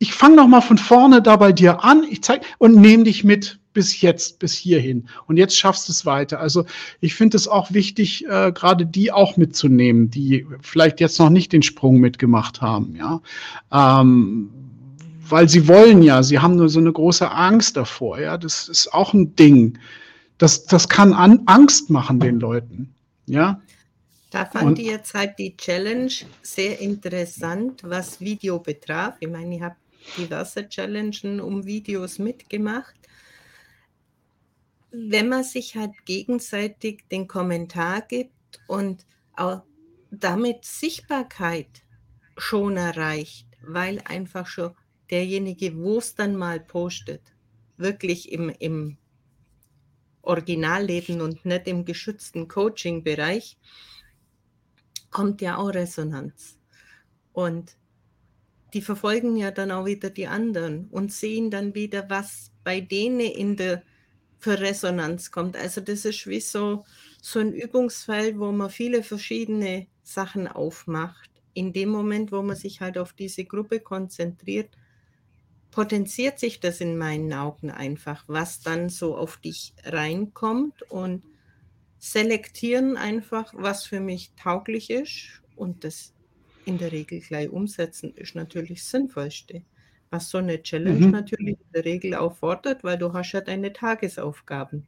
Ich fange noch mal von vorne da bei dir an, ich zeig und nehme dich mit bis jetzt, bis hierhin. Und jetzt schaffst du es weiter. Also ich finde es auch wichtig, äh, gerade die auch mitzunehmen, die vielleicht jetzt noch nicht den Sprung mitgemacht haben, ja. Ähm, weil sie wollen ja, sie haben nur so eine große Angst davor, ja. Das ist auch ein Ding. Das, das kann an, Angst machen den Leuten, ja. Da fand ich jetzt halt die Challenge sehr interessant, was Video betraf. Ich meine, ich habe diverse Challenges um Videos mitgemacht wenn man sich halt gegenseitig den Kommentar gibt und auch damit Sichtbarkeit schon erreicht, weil einfach schon derjenige, wo es dann mal postet, wirklich im, im Originalleben und nicht im geschützten Coaching-Bereich, kommt ja auch Resonanz. Und die verfolgen ja dann auch wieder die anderen und sehen dann wieder, was bei denen in der für Resonanz kommt. Also das ist wie so, so ein Übungsfeld, wo man viele verschiedene Sachen aufmacht. In dem Moment, wo man sich halt auf diese Gruppe konzentriert, potenziert sich das in meinen Augen einfach, was dann so auf dich reinkommt und selektieren einfach, was für mich tauglich ist und das in der Regel gleich umsetzen ist natürlich das Sinnvollste. Was so eine Challenge mhm. natürlich in der Regel auch fordert, weil du hast ja deine Tagesaufgaben.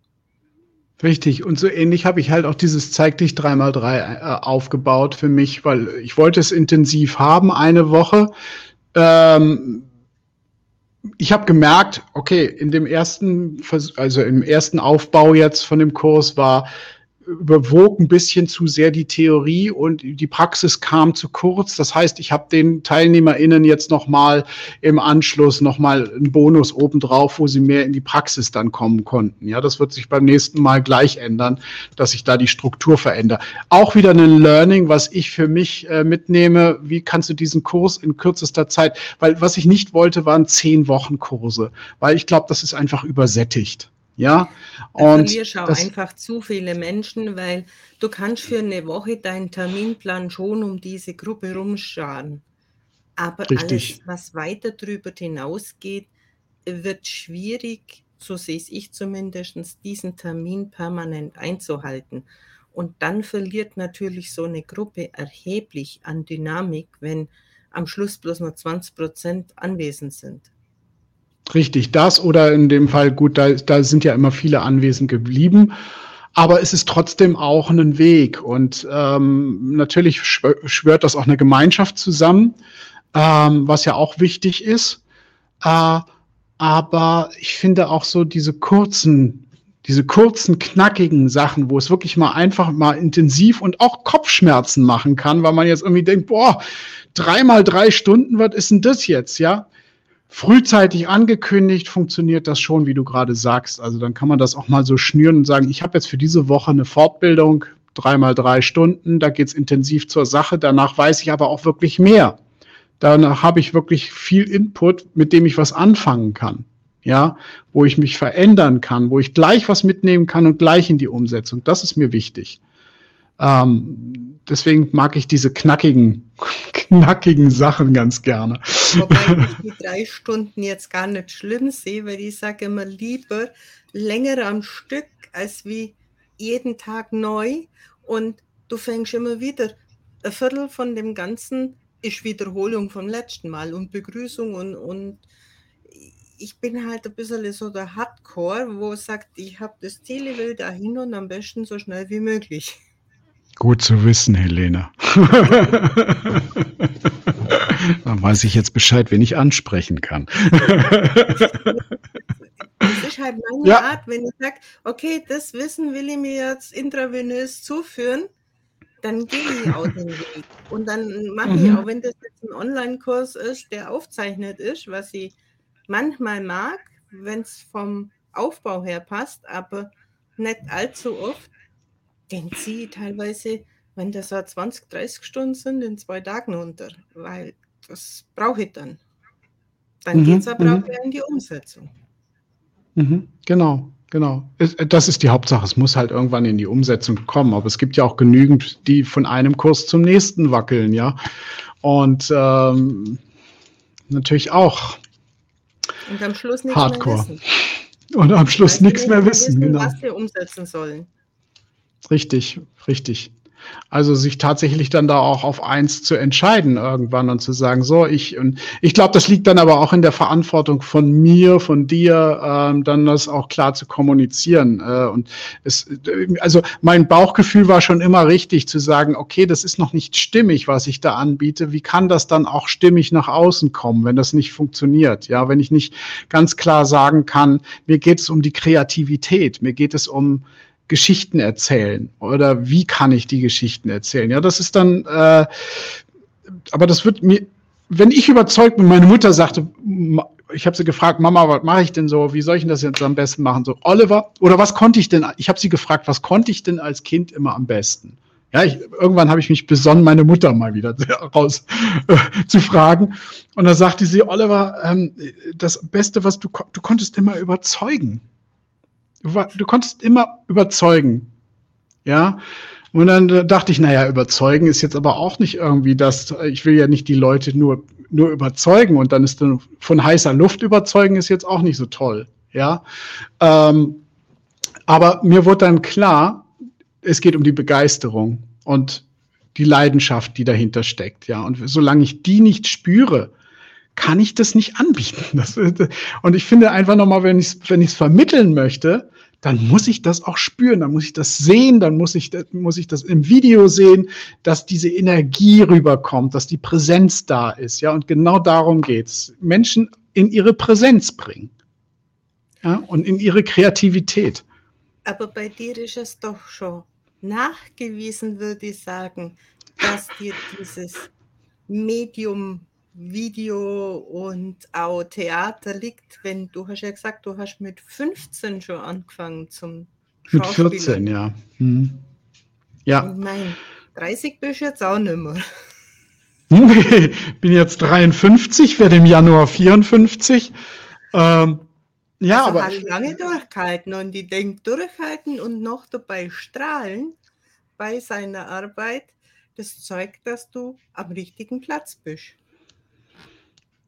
Richtig. Und so ähnlich habe ich halt auch dieses Zeig dich 3x3 äh, aufgebaut für mich, weil ich wollte es intensiv haben, eine Woche. Ähm, ich habe gemerkt, okay, in dem ersten, also im ersten Aufbau jetzt von dem Kurs war überwog ein bisschen zu sehr die Theorie und die Praxis kam zu kurz. Das heißt, ich habe den TeilnehmerInnen jetzt nochmal im Anschluss nochmal einen Bonus obendrauf, wo sie mehr in die Praxis dann kommen konnten. Ja, das wird sich beim nächsten Mal gleich ändern, dass ich da die Struktur verändere. Auch wieder ein Learning, was ich für mich äh, mitnehme. Wie kannst du diesen Kurs in kürzester Zeit, weil was ich nicht wollte, waren zehn Wochen Kurse, weil ich glaube, das ist einfach übersättigt. Ja, und wir schauen einfach zu viele Menschen, weil du kannst für eine Woche deinen Terminplan schon um diese Gruppe rumscharen. Aber richtig. alles, was weiter darüber hinausgeht, wird schwierig, so sehe ich zumindest, diesen Termin permanent einzuhalten. Und dann verliert natürlich so eine Gruppe erheblich an Dynamik, wenn am Schluss bloß nur 20 Prozent anwesend sind. Richtig, das oder in dem Fall, gut, da, da sind ja immer viele anwesend geblieben. Aber es ist trotzdem auch ein Weg. Und ähm, natürlich schwört das auch eine Gemeinschaft zusammen, ähm, was ja auch wichtig ist. Äh, aber ich finde auch so diese kurzen, diese kurzen, knackigen Sachen, wo es wirklich mal einfach mal intensiv und auch Kopfschmerzen machen kann, weil man jetzt irgendwie denkt, boah, dreimal drei Stunden, was ist denn das jetzt, ja? Frühzeitig angekündigt, funktioniert das schon, wie du gerade sagst. Also dann kann man das auch mal so schnüren und sagen, ich habe jetzt für diese Woche eine Fortbildung, dreimal drei Stunden, da geht's intensiv zur Sache, danach weiß ich aber auch wirklich mehr. Danach habe ich wirklich viel Input, mit dem ich was anfangen kann. Ja, wo ich mich verändern kann, wo ich gleich was mitnehmen kann und gleich in die Umsetzung. Das ist mir wichtig. Ähm, deswegen mag ich diese knackigen, knackigen Sachen ganz gerne. Wobei ich die drei Stunden jetzt gar nicht schlimm sehe, weil ich sage immer lieber länger am Stück als wie jeden Tag neu und du fängst immer wieder. Ein Viertel von dem Ganzen ist Wiederholung vom letzten Mal und Begrüßung und, und ich bin halt ein bisschen so der Hardcore, wo sagt, ich habe das Ziel, ich will dahin und am besten so schnell wie möglich. Gut zu wissen, Helena. Dann weiß ich jetzt Bescheid, wen ich ansprechen kann. Das ist halt meine ja. Art, wenn ich sage, okay, das Wissen will ich mir jetzt intravenös zuführen, dann gehe ich auch den Weg. Und dann mache ich, mhm. auch wenn das jetzt ein Online-Kurs ist, der aufzeichnet ist, was ich manchmal mag, wenn es vom Aufbau her passt, aber nicht allzu oft, den ziehe ich teilweise, wenn das so 20, 30 Stunden sind, in zwei Tagen unter, weil das brauche ich dann. Dann mhm, geht es aber mhm. auch in die Umsetzung. Mhm, genau, genau. Das ist die Hauptsache. Es muss halt irgendwann in die Umsetzung kommen. Aber es gibt ja auch genügend, die von einem Kurs zum nächsten wackeln, ja. Und ähm, natürlich auch und am Schluss nichts Hardcore. mehr wissen. Und am Schluss nichts mehr wissen, wissen, genau. Was wir umsetzen sollen. Richtig, richtig. Also sich tatsächlich dann da auch auf eins zu entscheiden irgendwann und zu sagen, so, ich, und ich glaube, das liegt dann aber auch in der Verantwortung von mir, von dir, ähm, dann das auch klar zu kommunizieren. Äh, und es, also mein Bauchgefühl war schon immer richtig zu sagen, okay, das ist noch nicht stimmig, was ich da anbiete. Wie kann das dann auch stimmig nach außen kommen, wenn das nicht funktioniert? Ja, wenn ich nicht ganz klar sagen kann, mir geht es um die Kreativität, mir geht es um Geschichten erzählen oder wie kann ich die Geschichten erzählen? Ja, das ist dann, äh, aber das wird mir, wenn ich überzeugt bin, meine Mutter sagte, ich habe sie gefragt, Mama, was mache ich denn so? Wie soll ich denn das jetzt am besten machen? So, Oliver, oder was konnte ich denn? Ich habe sie gefragt, was konnte ich denn als Kind immer am besten? Ja, ich, irgendwann habe ich mich besonnen, meine Mutter mal wieder raus äh, zu fragen. Und da sagte sie, Oliver, ähm, das Beste, was du, du konntest immer überzeugen. Du, konntest immer überzeugen. Ja. Und dann dachte ich, naja, überzeugen ist jetzt aber auch nicht irgendwie das, ich will ja nicht die Leute nur, nur überzeugen und dann ist dann von heißer Luft überzeugen ist jetzt auch nicht so toll. Ja. Ähm, aber mir wurde dann klar, es geht um die Begeisterung und die Leidenschaft, die dahinter steckt. Ja. Und solange ich die nicht spüre, kann ich das nicht anbieten. Das, und ich finde einfach nochmal, wenn ich es wenn vermitteln möchte, dann muss ich das auch spüren, dann muss ich das sehen, dann muss ich, muss ich das im Video sehen, dass diese Energie rüberkommt, dass die Präsenz da ist. Ja, und genau darum geht's. Menschen in ihre Präsenz bringen. Ja, und in ihre Kreativität. Aber bei dir ist es doch schon nachgewiesen, würde ich sagen, dass dir dieses Medium Video und auch Theater liegt, wenn du hast ja gesagt, du hast mit 15 schon angefangen zum Mit 14, ja. Hm. Ja. Und mein 30 bist du jetzt auch nicht mehr. bin jetzt 53, werde im Januar 54. Ähm, ja, also aber. Hat lange durchgehalten und ich denke, durchhalten und noch dabei strahlen bei seiner Arbeit, das zeugt, dass du am richtigen Platz bist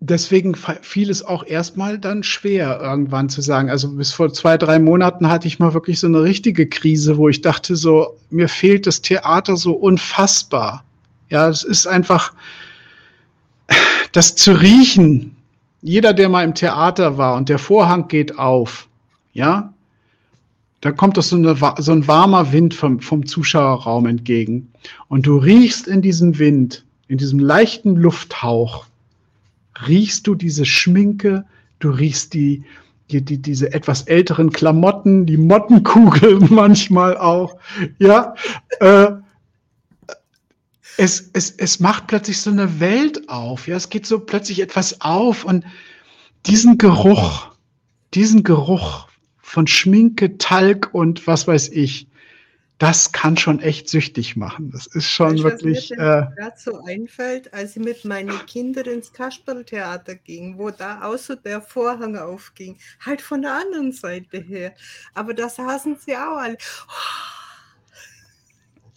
deswegen fiel es auch erstmal dann schwer, irgendwann zu sagen. Also bis vor zwei, drei Monaten hatte ich mal wirklich so eine richtige Krise, wo ich dachte, so, mir fehlt das Theater so unfassbar. Ja, es ist einfach, das zu riechen. Jeder, der mal im Theater war und der Vorhang geht auf, ja, da kommt doch so, eine, so ein warmer Wind vom, vom Zuschauerraum entgegen. Und du riechst in diesem Wind, in diesem leichten Lufthauch, riechst du diese Schminke, du riechst die, die, die, diese etwas älteren Klamotten, die Mottenkugeln manchmal auch, ja. Äh, es, es, es macht plötzlich so eine Welt auf, ja, es geht so plötzlich etwas auf und diesen Geruch, diesen Geruch von Schminke, Talg und was weiß ich, das kann schon echt süchtig machen. Das ist schon weißt, wirklich. Was mir äh, so einfällt, als ich mit meinen Kindern ins Kasperltheater ging, wo da auch so der Vorhang aufging, halt von der anderen Seite her. Aber da saßen sie auch alle. Oh,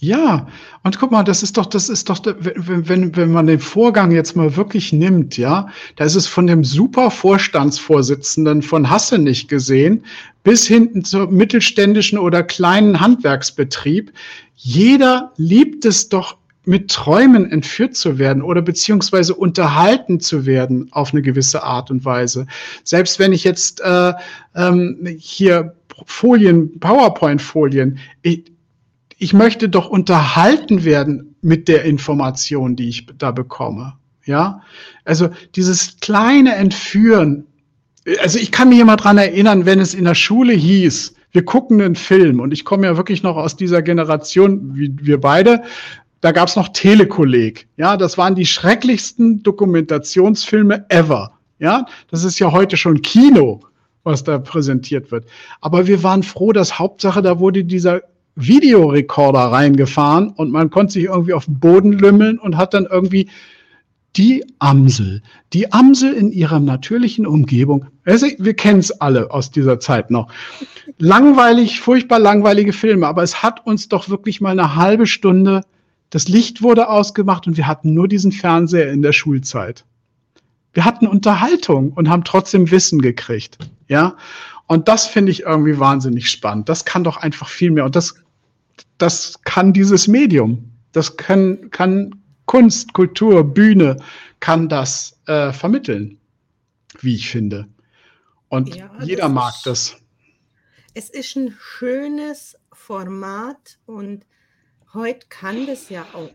ja, und guck mal, das ist doch, das ist doch, wenn, wenn, wenn man den Vorgang jetzt mal wirklich nimmt, ja, da ist es von dem Supervorstandsvorsitzenden von Hasse nicht gesehen, bis hinten zur mittelständischen oder kleinen Handwerksbetrieb. Jeder liebt es doch, mit Träumen entführt zu werden oder beziehungsweise unterhalten zu werden auf eine gewisse Art und Weise. Selbst wenn ich jetzt äh, ähm, hier Folien, PowerPoint-Folien, ich möchte doch unterhalten werden mit der Information, die ich da bekomme. Ja, also dieses kleine Entführen. Also ich kann mich immer dran erinnern, wenn es in der Schule hieß, wir gucken einen Film und ich komme ja wirklich noch aus dieser Generation, wie wir beide, da gab es noch Telekolleg. Ja, das waren die schrecklichsten Dokumentationsfilme ever. Ja, das ist ja heute schon Kino, was da präsentiert wird. Aber wir waren froh, dass Hauptsache da wurde dieser Videorekorder reingefahren und man konnte sich irgendwie auf den Boden lümmeln und hat dann irgendwie die Amsel. Die Amsel in ihrer natürlichen Umgebung. Also, wir kennen es alle aus dieser Zeit noch. Langweilig, furchtbar langweilige Filme, aber es hat uns doch wirklich mal eine halbe Stunde, das Licht wurde ausgemacht und wir hatten nur diesen Fernseher in der Schulzeit. Wir hatten Unterhaltung und haben trotzdem Wissen gekriegt. Ja. Und das finde ich irgendwie wahnsinnig spannend. Das kann doch einfach viel mehr. Und das, das kann dieses Medium. Das kann, kann Kunst, Kultur, Bühne kann das äh, vermitteln, wie ich finde. Und ja, jeder mag ist, das. Es ist ein schönes Format und heute kann das ja auch,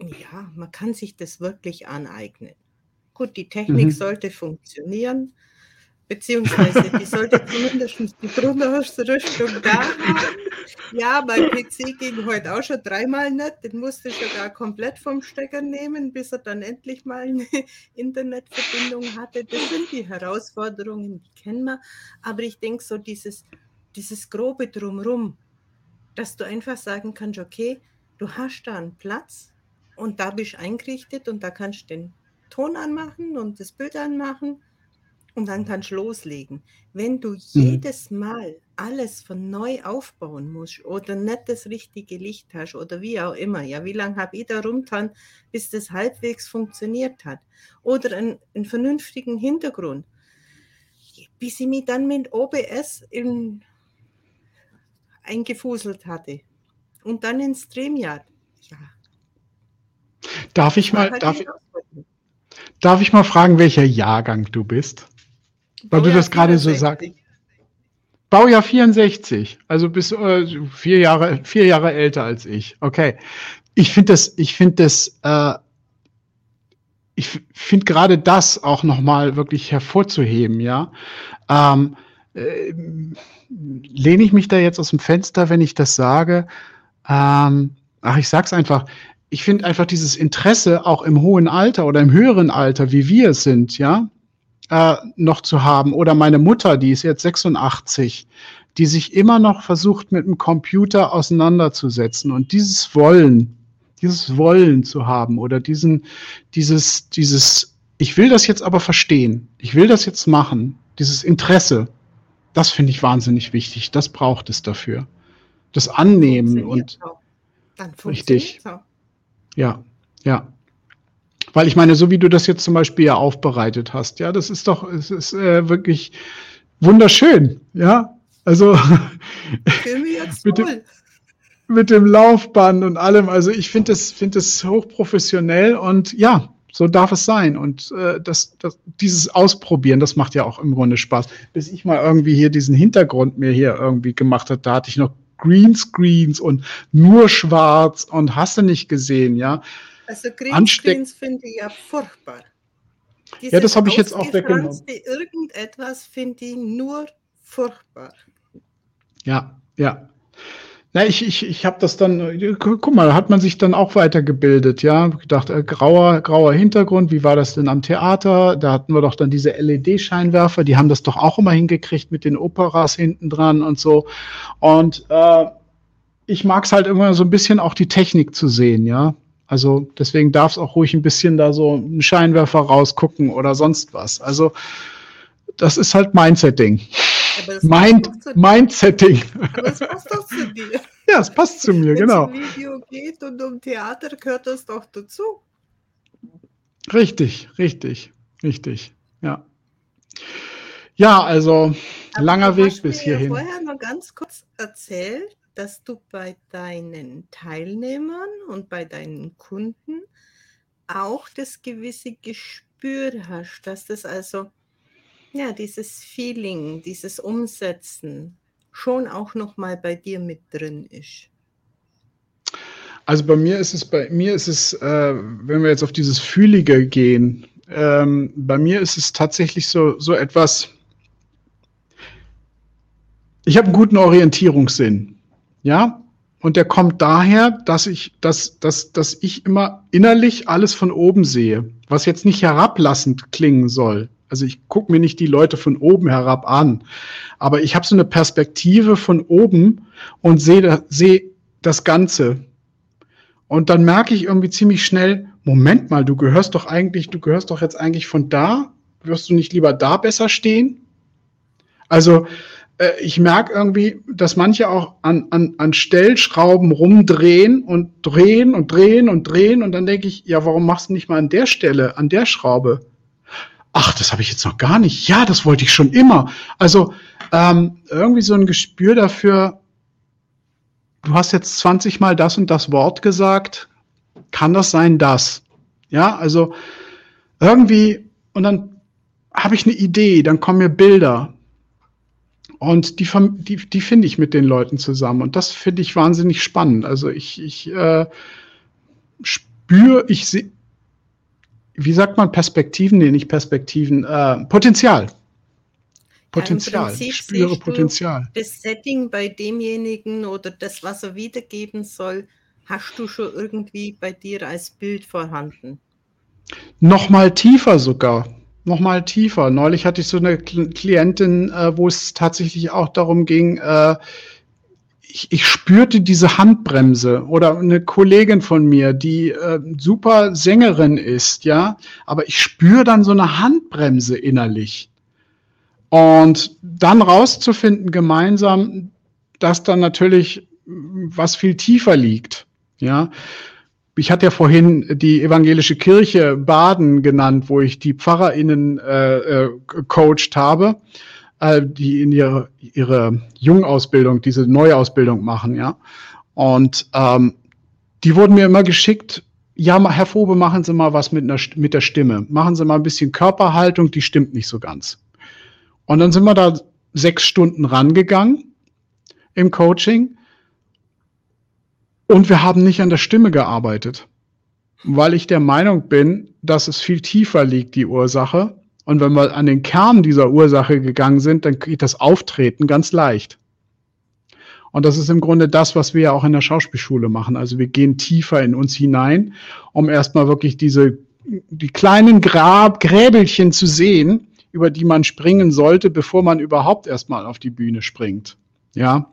ja, man kann sich das wirklich aneignen. Gut, die Technik mhm. sollte funktionieren, beziehungsweise die sollte zumindest die Grundausrüstung da haben. Ja, mein PC ging heute auch schon dreimal nicht. Den musste ich sogar komplett vom Stecker nehmen, bis er dann endlich mal eine Internetverbindung hatte. Das sind die Herausforderungen, die kennen wir. Aber ich denke so dieses, dieses grobe Drumrum, dass du einfach sagen kannst, okay, du hast da einen Platz und da bist du eingerichtet und da kannst du den Ton anmachen und das Bild anmachen und dann kannst du loslegen. Wenn du mhm. jedes Mal alles von neu aufbauen musst oder nicht das richtige Licht hast oder wie auch immer, ja, wie lange habe ich da rumgetan, bis das halbwegs funktioniert hat? Oder einen, einen vernünftigen Hintergrund. Bis ich mich dann mit OBS in, eingefuselt hatte. Und dann in StreamYard. Ja. Darf ich mal, darf, darf ich mal fragen, welcher Jahrgang du bist? Weil Baujahr du das gerade so sagst. Baujahr 64, also bis äh, vier Jahre, vier Jahre älter als ich. Okay. Ich finde das, ich finde das, äh, ich finde gerade das auch nochmal wirklich hervorzuheben, ja. Ähm, äh, lehne ich mich da jetzt aus dem Fenster, wenn ich das sage? Ähm, ach, ich sag's einfach. Ich finde einfach dieses Interesse auch im hohen Alter oder im höheren Alter, wie wir es sind, ja, äh, noch zu haben. Oder meine Mutter, die ist jetzt 86, die sich immer noch versucht, mit dem Computer auseinanderzusetzen. Und dieses Wollen, dieses Wollen zu haben oder diesen, dieses, dieses, ich will das jetzt aber verstehen, ich will das jetzt machen, dieses Interesse, das finde ich wahnsinnig wichtig. Das braucht es dafür. Das Annehmen und richtig. Auch. Ja, ja. Weil ich meine, so wie du das jetzt zum Beispiel ja aufbereitet hast, ja, das ist doch, es ist äh, wirklich wunderschön, ja. Also mit, dem, mit dem Laufband und allem. Also ich finde das, finde das hochprofessionell und ja, so darf es sein. Und äh, das, das, dieses Ausprobieren, das macht ja auch im Grunde Spaß. Bis ich mal irgendwie hier diesen Hintergrund mir hier irgendwie gemacht habe, da hatte ich noch Greenscreens und nur schwarz und hast du nicht gesehen, ja. Also Greenscreens finde ich ja furchtbar. Diese ja, das habe ich jetzt auch weggenommen. Irgendetwas finde ich nur furchtbar. Ja, ja. Na, ich, ich, ich habe das dann, guck mal, da hat man sich dann auch weitergebildet, ja. Gedacht, äh, grauer, grauer Hintergrund, wie war das denn am Theater? Da hatten wir doch dann diese LED-Scheinwerfer, die haben das doch auch immer hingekriegt mit den Operas hinten dran und so. Und äh, ich mag es halt immer so ein bisschen auch die Technik zu sehen, ja. Also deswegen darf es auch ruhig ein bisschen da so ein Scheinwerfer rausgucken oder sonst was. Also das ist halt mein Setting. Mind, Mindsetting. Aber es passt doch zu dir. Ja, es passt zu mir, genau. Wenn es um Video geht und um Theater gehört das doch dazu. Richtig, richtig, richtig, ja. Ja, also Aber langer Weg bis hierhin. Ich vorher noch ganz kurz erzählt, dass du bei deinen Teilnehmern und bei deinen Kunden auch das gewisse Gespür hast, dass das also, ja, dieses Feeling, dieses Umsetzen schon auch noch mal bei dir mit drin ist? Also bei mir ist es, bei mir ist es, äh, wenn wir jetzt auf dieses Fühlige gehen, ähm, bei mir ist es tatsächlich so, so etwas, ich habe einen guten Orientierungssinn, ja, und der kommt daher, dass ich, dass, dass, dass ich immer innerlich alles von oben sehe, was jetzt nicht herablassend klingen soll. Also ich gucke mir nicht die Leute von oben herab an, aber ich habe so eine Perspektive von oben und sehe seh das Ganze. Und dann merke ich irgendwie ziemlich schnell, Moment mal, du gehörst doch eigentlich, du gehörst doch jetzt eigentlich von da. Wirst du nicht lieber da besser stehen? Also ich merke irgendwie, dass manche auch an, an, an Stellschrauben rumdrehen und drehen und drehen und drehen und dann denke ich, ja, warum machst du nicht mal an der Stelle, an der Schraube? Ach, das habe ich jetzt noch gar nicht. Ja, das wollte ich schon immer. Also ähm, irgendwie so ein Gespür dafür, du hast jetzt 20 Mal das und das Wort gesagt. Kann das sein, das? Ja, also irgendwie, und dann habe ich eine Idee, dann kommen mir Bilder. Und die, die, die finde ich mit den Leuten zusammen. Und das finde ich wahnsinnig spannend. Also ich, ich äh, spüre, ich sehe, wie sagt man Perspektiven? Nee, nicht Perspektiven, äh, Potenzial. Potenzial. Ja, ich spüre Potenzial. Das Setting bei demjenigen oder das, was er wiedergeben soll, hast du schon irgendwie bei dir als Bild vorhanden? Noch mal tiefer sogar noch mal tiefer. Neulich hatte ich so eine Klientin, äh, wo es tatsächlich auch darum ging, äh, ich, ich, spürte diese Handbremse oder eine Kollegin von mir, die äh, super Sängerin ist, ja, aber ich spüre dann so eine Handbremse innerlich. Und dann rauszufinden gemeinsam, dass dann natürlich was viel tiefer liegt, ja ich hatte ja vorhin die evangelische Kirche Baden genannt, wo ich die PfarrerInnen äh, äh, coacht habe, äh, die in ihre, ihre Jungausbildung, diese Neuausbildung machen, ja. Und ähm, die wurden mir immer geschickt, ja, Herr Fobe, machen Sie mal was mit, einer, mit der Stimme. Machen Sie mal ein bisschen Körperhaltung, die stimmt nicht so ganz. Und dann sind wir da sechs Stunden rangegangen im Coaching und wir haben nicht an der Stimme gearbeitet, weil ich der Meinung bin, dass es viel tiefer liegt, die Ursache. Und wenn wir an den Kern dieser Ursache gegangen sind, dann geht das Auftreten ganz leicht. Und das ist im Grunde das, was wir ja auch in der Schauspielschule machen. Also wir gehen tiefer in uns hinein, um erstmal wirklich diese, die kleinen Grab, Gräbelchen zu sehen, über die man springen sollte, bevor man überhaupt erstmal auf die Bühne springt. Ja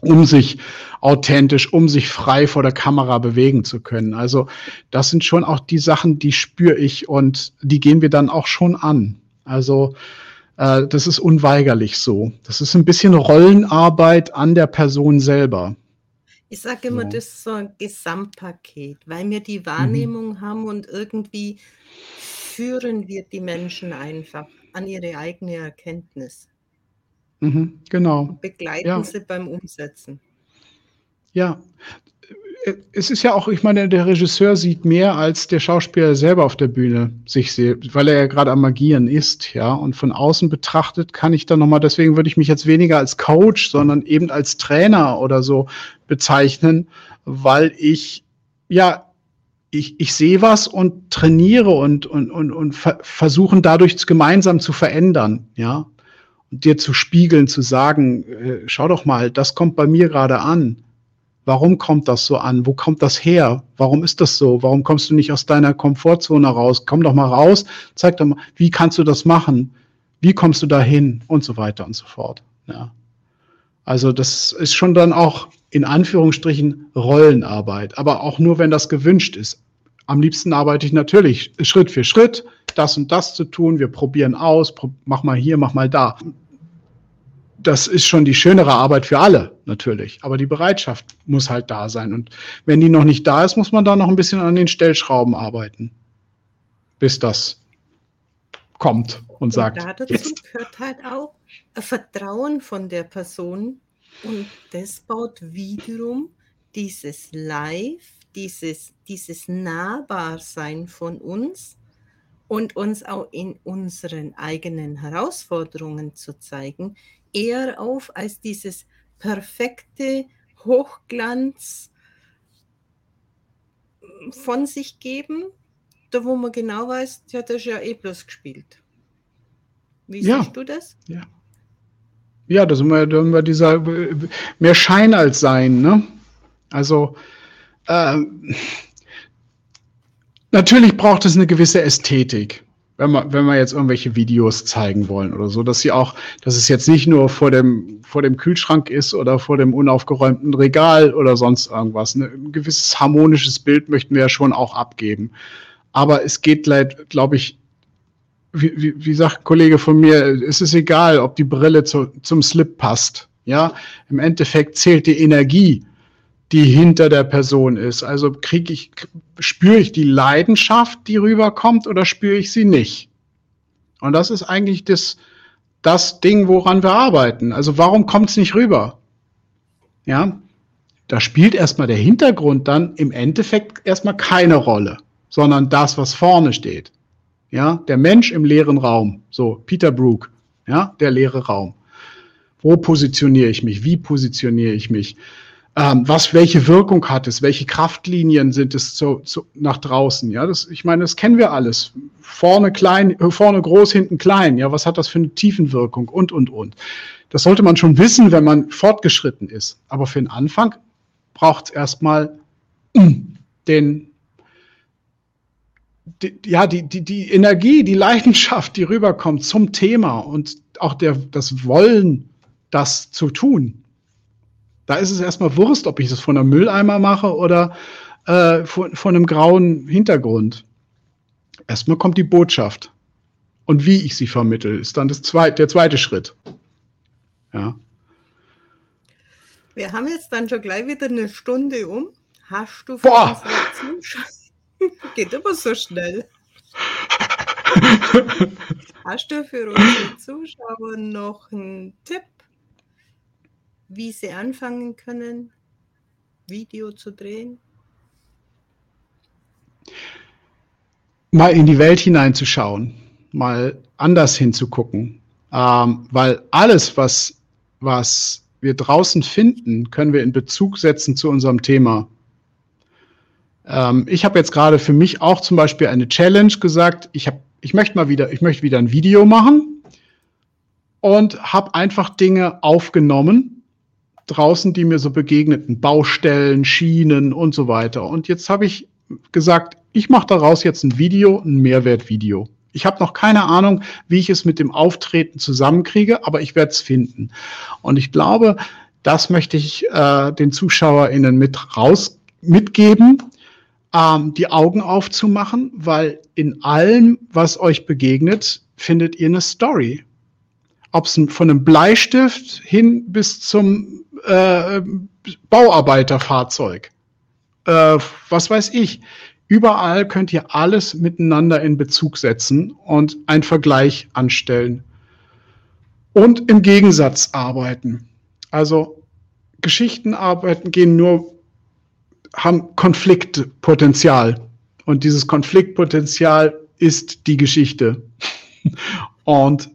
um sich authentisch, um sich frei vor der Kamera bewegen zu können. Also das sind schon auch die Sachen, die spüre ich und die gehen wir dann auch schon an. Also äh, das ist unweigerlich so. Das ist ein bisschen Rollenarbeit an der Person selber. Ich sage immer, so. das ist so ein Gesamtpaket, weil wir die Wahrnehmung mhm. haben und irgendwie führen wir die Menschen einfach an ihre eigene Erkenntnis. Mhm, genau. Begleiten ja. sie beim Umsetzen. Ja. Es ist ja auch, ich meine, der Regisseur sieht mehr als der Schauspieler selber auf der Bühne sich sieht, weil er ja gerade am Magieren ist, ja. Und von außen betrachtet kann ich dann nochmal, deswegen würde ich mich jetzt weniger als Coach, sondern eben als Trainer oder so bezeichnen, weil ich, ja, ich, ich sehe was und trainiere und, und, und, und ver versuchen dadurch gemeinsam zu verändern, ja dir zu spiegeln, zu sagen, äh, schau doch mal, das kommt bei mir gerade an. Warum kommt das so an? Wo kommt das her? Warum ist das so? Warum kommst du nicht aus deiner Komfortzone raus? Komm doch mal raus, zeig doch mal, wie kannst du das machen? Wie kommst du dahin? Und so weiter und so fort. Ja. Also das ist schon dann auch in Anführungsstrichen Rollenarbeit, aber auch nur, wenn das gewünscht ist. Am liebsten arbeite ich natürlich Schritt für Schritt, das und das zu tun. Wir probieren aus, mach mal hier, mach mal da. Das ist schon die schönere Arbeit für alle, natürlich. Aber die Bereitschaft muss halt da sein. Und wenn die noch nicht da ist, muss man da noch ein bisschen an den Stellschrauben arbeiten, bis das kommt und, und sagt. Dazu jetzt. gehört halt auch Vertrauen von der Person, Und das baut wiederum dieses Live, dieses, dieses Nahbarsein von uns und uns auch in unseren eigenen Herausforderungen zu zeigen, eher auf als dieses perfekte Hochglanz von sich geben, da wo man genau weiß, ja, das ist ja eh bloß gespielt. Wie ja. siehst du das? Ja. Ja, da sind wir, da sind wir dieser mehr Schein als Sein, ne? Also äh, natürlich braucht es eine gewisse Ästhetik wenn wir, wenn wir jetzt irgendwelche Videos zeigen wollen oder so, dass sie auch, dass es jetzt nicht nur vor dem, vor dem Kühlschrank ist oder vor dem unaufgeräumten Regal oder sonst irgendwas. Ein gewisses harmonisches Bild möchten wir ja schon auch abgeben. Aber es geht, glaube ich, wie, wie, wie sagt ein Kollege von mir, es ist egal, ob die Brille zu, zum Slip passt. Ja, im Endeffekt zählt die Energie die hinter der Person ist. Also kriege ich, spüre ich die Leidenschaft, die rüberkommt, oder spüre ich sie nicht? Und das ist eigentlich das, das Ding, woran wir arbeiten. Also warum kommt es nicht rüber? Ja, da spielt erstmal der Hintergrund dann im Endeffekt erstmal keine Rolle, sondern das, was vorne steht. Ja, der Mensch im leeren Raum. So, Peter Brook. Ja, der leere Raum. Wo positioniere ich mich? Wie positioniere ich mich? Ähm, was welche Wirkung hat es, welche Kraftlinien sind es zu, zu, nach draußen. Ja, das, ich meine, das kennen wir alles. Vorne klein, äh, vorne groß, hinten klein. Ja, was hat das für eine Tiefenwirkung und und und. Das sollte man schon wissen, wenn man fortgeschritten ist. Aber für den Anfang braucht es erstmal den die, ja, die, die, die Energie, die Leidenschaft, die rüberkommt zum Thema und auch der, das Wollen, das zu tun. Da ist es erstmal Wurst, ob ich das von einem Mülleimer mache oder äh, von, von einem grauen Hintergrund. Erstmal kommt die Botschaft. Und wie ich sie vermittel, ist dann das zweit, der zweite Schritt. Ja. Wir haben jetzt dann schon gleich wieder eine Stunde um. Hast du für Boah. Geht aber so schnell. Hast du für unsere Zuschauer noch einen Tipp wie sie anfangen können, Video zu drehen? Mal in die Welt hineinzuschauen, mal anders hinzugucken, ähm, weil alles, was, was wir draußen finden, können wir in Bezug setzen zu unserem Thema. Ähm, ich habe jetzt gerade für mich auch zum Beispiel eine Challenge gesagt. Ich, hab, ich möchte mal wieder, ich möchte wieder ein Video machen und habe einfach Dinge aufgenommen draußen, die mir so begegneten, Baustellen, Schienen und so weiter. Und jetzt habe ich gesagt, ich mache daraus jetzt ein Video, ein Mehrwertvideo. Ich habe noch keine Ahnung, wie ich es mit dem Auftreten zusammenkriege, aber ich werde es finden. Und ich glaube, das möchte ich äh, den ZuschauerInnen mit raus mitgeben, ähm, die Augen aufzumachen, weil in allem, was euch begegnet, findet ihr eine Story. Ob es von einem Bleistift hin bis zum äh, Bauarbeiterfahrzeug. Äh, was weiß ich. Überall könnt ihr alles miteinander in Bezug setzen und einen Vergleich anstellen. Und im Gegensatz arbeiten. Also Geschichten arbeiten gehen nur, haben Konfliktpotenzial. Und dieses Konfliktpotenzial ist die Geschichte. Und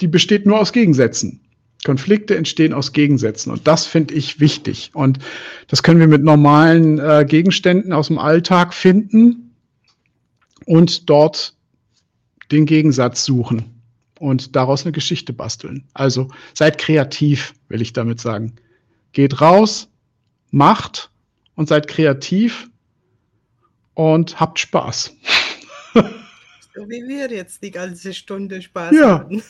die besteht nur aus Gegensätzen. Konflikte entstehen aus Gegensätzen und das finde ich wichtig. Und das können wir mit normalen äh, Gegenständen aus dem Alltag finden und dort den Gegensatz suchen und daraus eine Geschichte basteln. Also seid kreativ, will ich damit sagen. Geht raus, macht und seid kreativ und habt Spaß. So wie wir jetzt die ganze Stunde Spaß ja. hatten.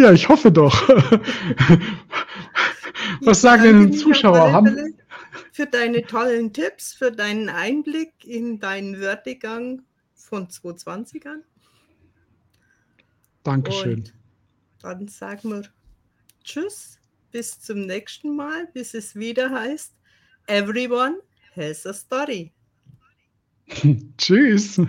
Ja, ich hoffe doch. Was sagen denn die Zuschauer? Haben... Für deine tollen Tipps, für deinen Einblick in deinen Werdegang von 2020 an. Dankeschön. Und dann sagen wir Tschüss, bis zum nächsten Mal, bis es wieder heißt, Everyone has a story. Tschüss.